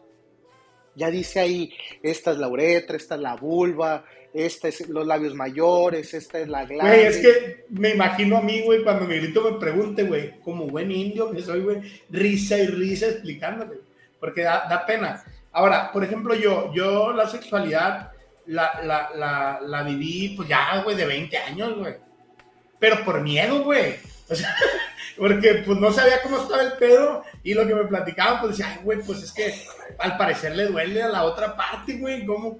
Ya dice ahí, esta es la uretra, esta es la vulva, esta es los labios mayores, esta es la glande. Güey, es que me imagino a mí, güey, cuando Miguelito me pregunte, güey, como buen indio que soy, güey, risa y risa explicándole porque da, pena. Ahora, por ejemplo, yo, yo la sexualidad la, la, la, la viví, pues ya, güey, de 20 años, güey. Pero por miedo, güey. O sea, porque pues no sabía cómo estaba el pedo y lo que me platicaban, pues decía, ay, güey, pues es que al parecer le duele a la otra parte, güey, ¿cómo?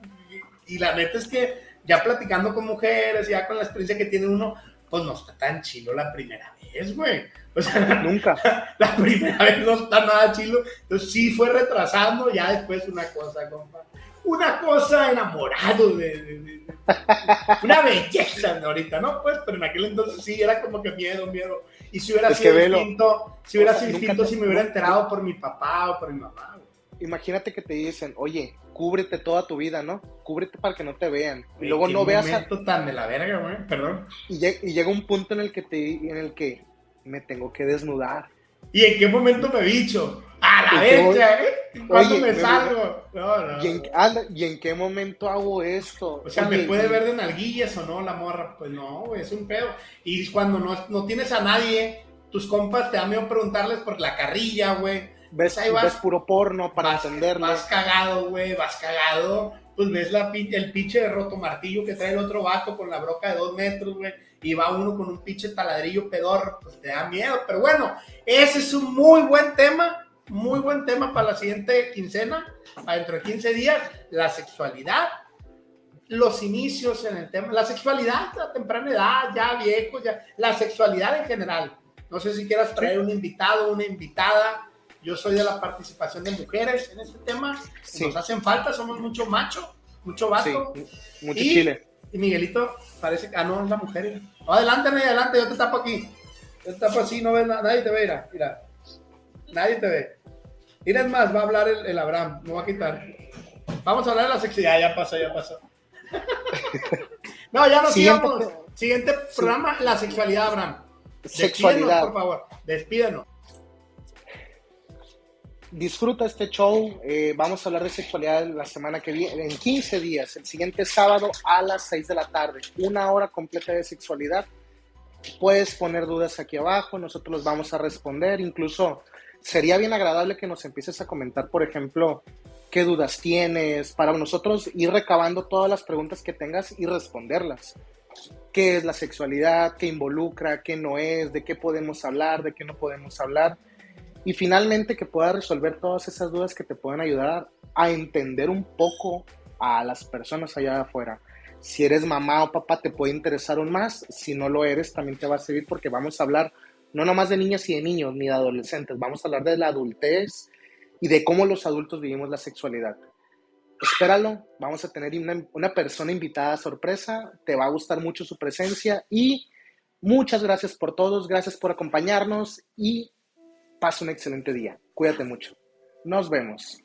Y, la neta es que ya platicando con mujeres, ya con la experiencia que tiene uno, pues no está tan chido la primera vez, güey. O sea, nunca. La primera vez no está nada chilo. Entonces sí fue retrasando, ya después una cosa, compa. Una cosa enamorado de, una belleza ahorita, ¿no? Pues, pero en aquel entonces sí era como que miedo, miedo. Y si hubiera sido distinto, si hubiera sido distinto, si me hubiera enterado por mi papá o por mi mamá. Imagínate que te dicen, oye, cúbrete toda tu vida, ¿no? Cúbrete para que no te vean. Y luego no veas a... tan de la verga, güey, perdón. Y, y, llega un punto en el que te, en el que me tengo que desnudar. ¿Y en qué momento me bicho? A la vez, ¿eh? ¿Cuándo me, salgo? No, no. ¿Y, en, ¿Y en, qué momento hago esto? O sea, ¿me puede ver de nalguillas o no la morra? Pues no, güey, es un pedo. Y cuando no, no tienes a nadie, tus compas te dan miedo preguntarles por la carrilla, güey. Ves, ahí vas, puro porno para vas, entenderlo. Vas cagado, güey, vas cagado. Pues ves la, el pinche de roto martillo que trae el otro vato con la broca de dos metros, güey y va uno con un pinche taladrillo pedor, pues te da miedo. Pero bueno, ese es un muy buen tema, muy buen tema para la siguiente quincena, para dentro de 15 días, la sexualidad, los inicios en el tema, la sexualidad a temprana edad, ya viejo, ya, la sexualidad en general. No sé si quieras traer un invitado, una invitada. Yo soy de la participación de mujeres en este tema. Nos hacen falta, somos mucho macho, mucho vato. mucho chile. Y Miguelito parece que, ah, no, es la mujer. No, adelante, adelante, yo te tapo aquí. Yo te tapo así, no ves nadie te ve, mira, mira. Nadie te ve. Mira, es más, va a hablar el, Abraham, no va a quitar. Vamos a hablar de la sexualidad, ya pasó, ya pasó. no, ya nos sigamos. Siguiente programa, la sexualidad, Abraham. Sexualidad. por favor, despídenos disfruta este show. Eh, vamos a hablar de sexualidad la semana que viene, en 15 días, el siguiente sábado a las 6 de la tarde. Una hora completa de sexualidad. Puedes poner dudas aquí abajo, nosotros los vamos a responder. Incluso sería bien agradable que nos empieces a comentar, por ejemplo, qué dudas tienes, para nosotros ir recabando todas las preguntas que tengas y responderlas. ¿Qué es la sexualidad? ¿Qué involucra? ¿Qué no es? ¿De qué podemos hablar? ¿De qué no podemos hablar? Y finalmente que puedas resolver todas esas dudas que te pueden ayudar a entender un poco a las personas allá afuera. Si eres mamá o papá te puede interesar aún más, si no lo eres también te va a servir porque vamos a hablar no nomás de niñas y de niños ni de adolescentes, vamos a hablar de la adultez y de cómo los adultos vivimos la sexualidad. Espéralo, vamos a tener una, persona invitada sorpresa, te va a gustar mucho su presencia y muchas gracias por todos, gracias por acompañarnos y pasa un excelente día. Cuídate mucho. Nos vemos.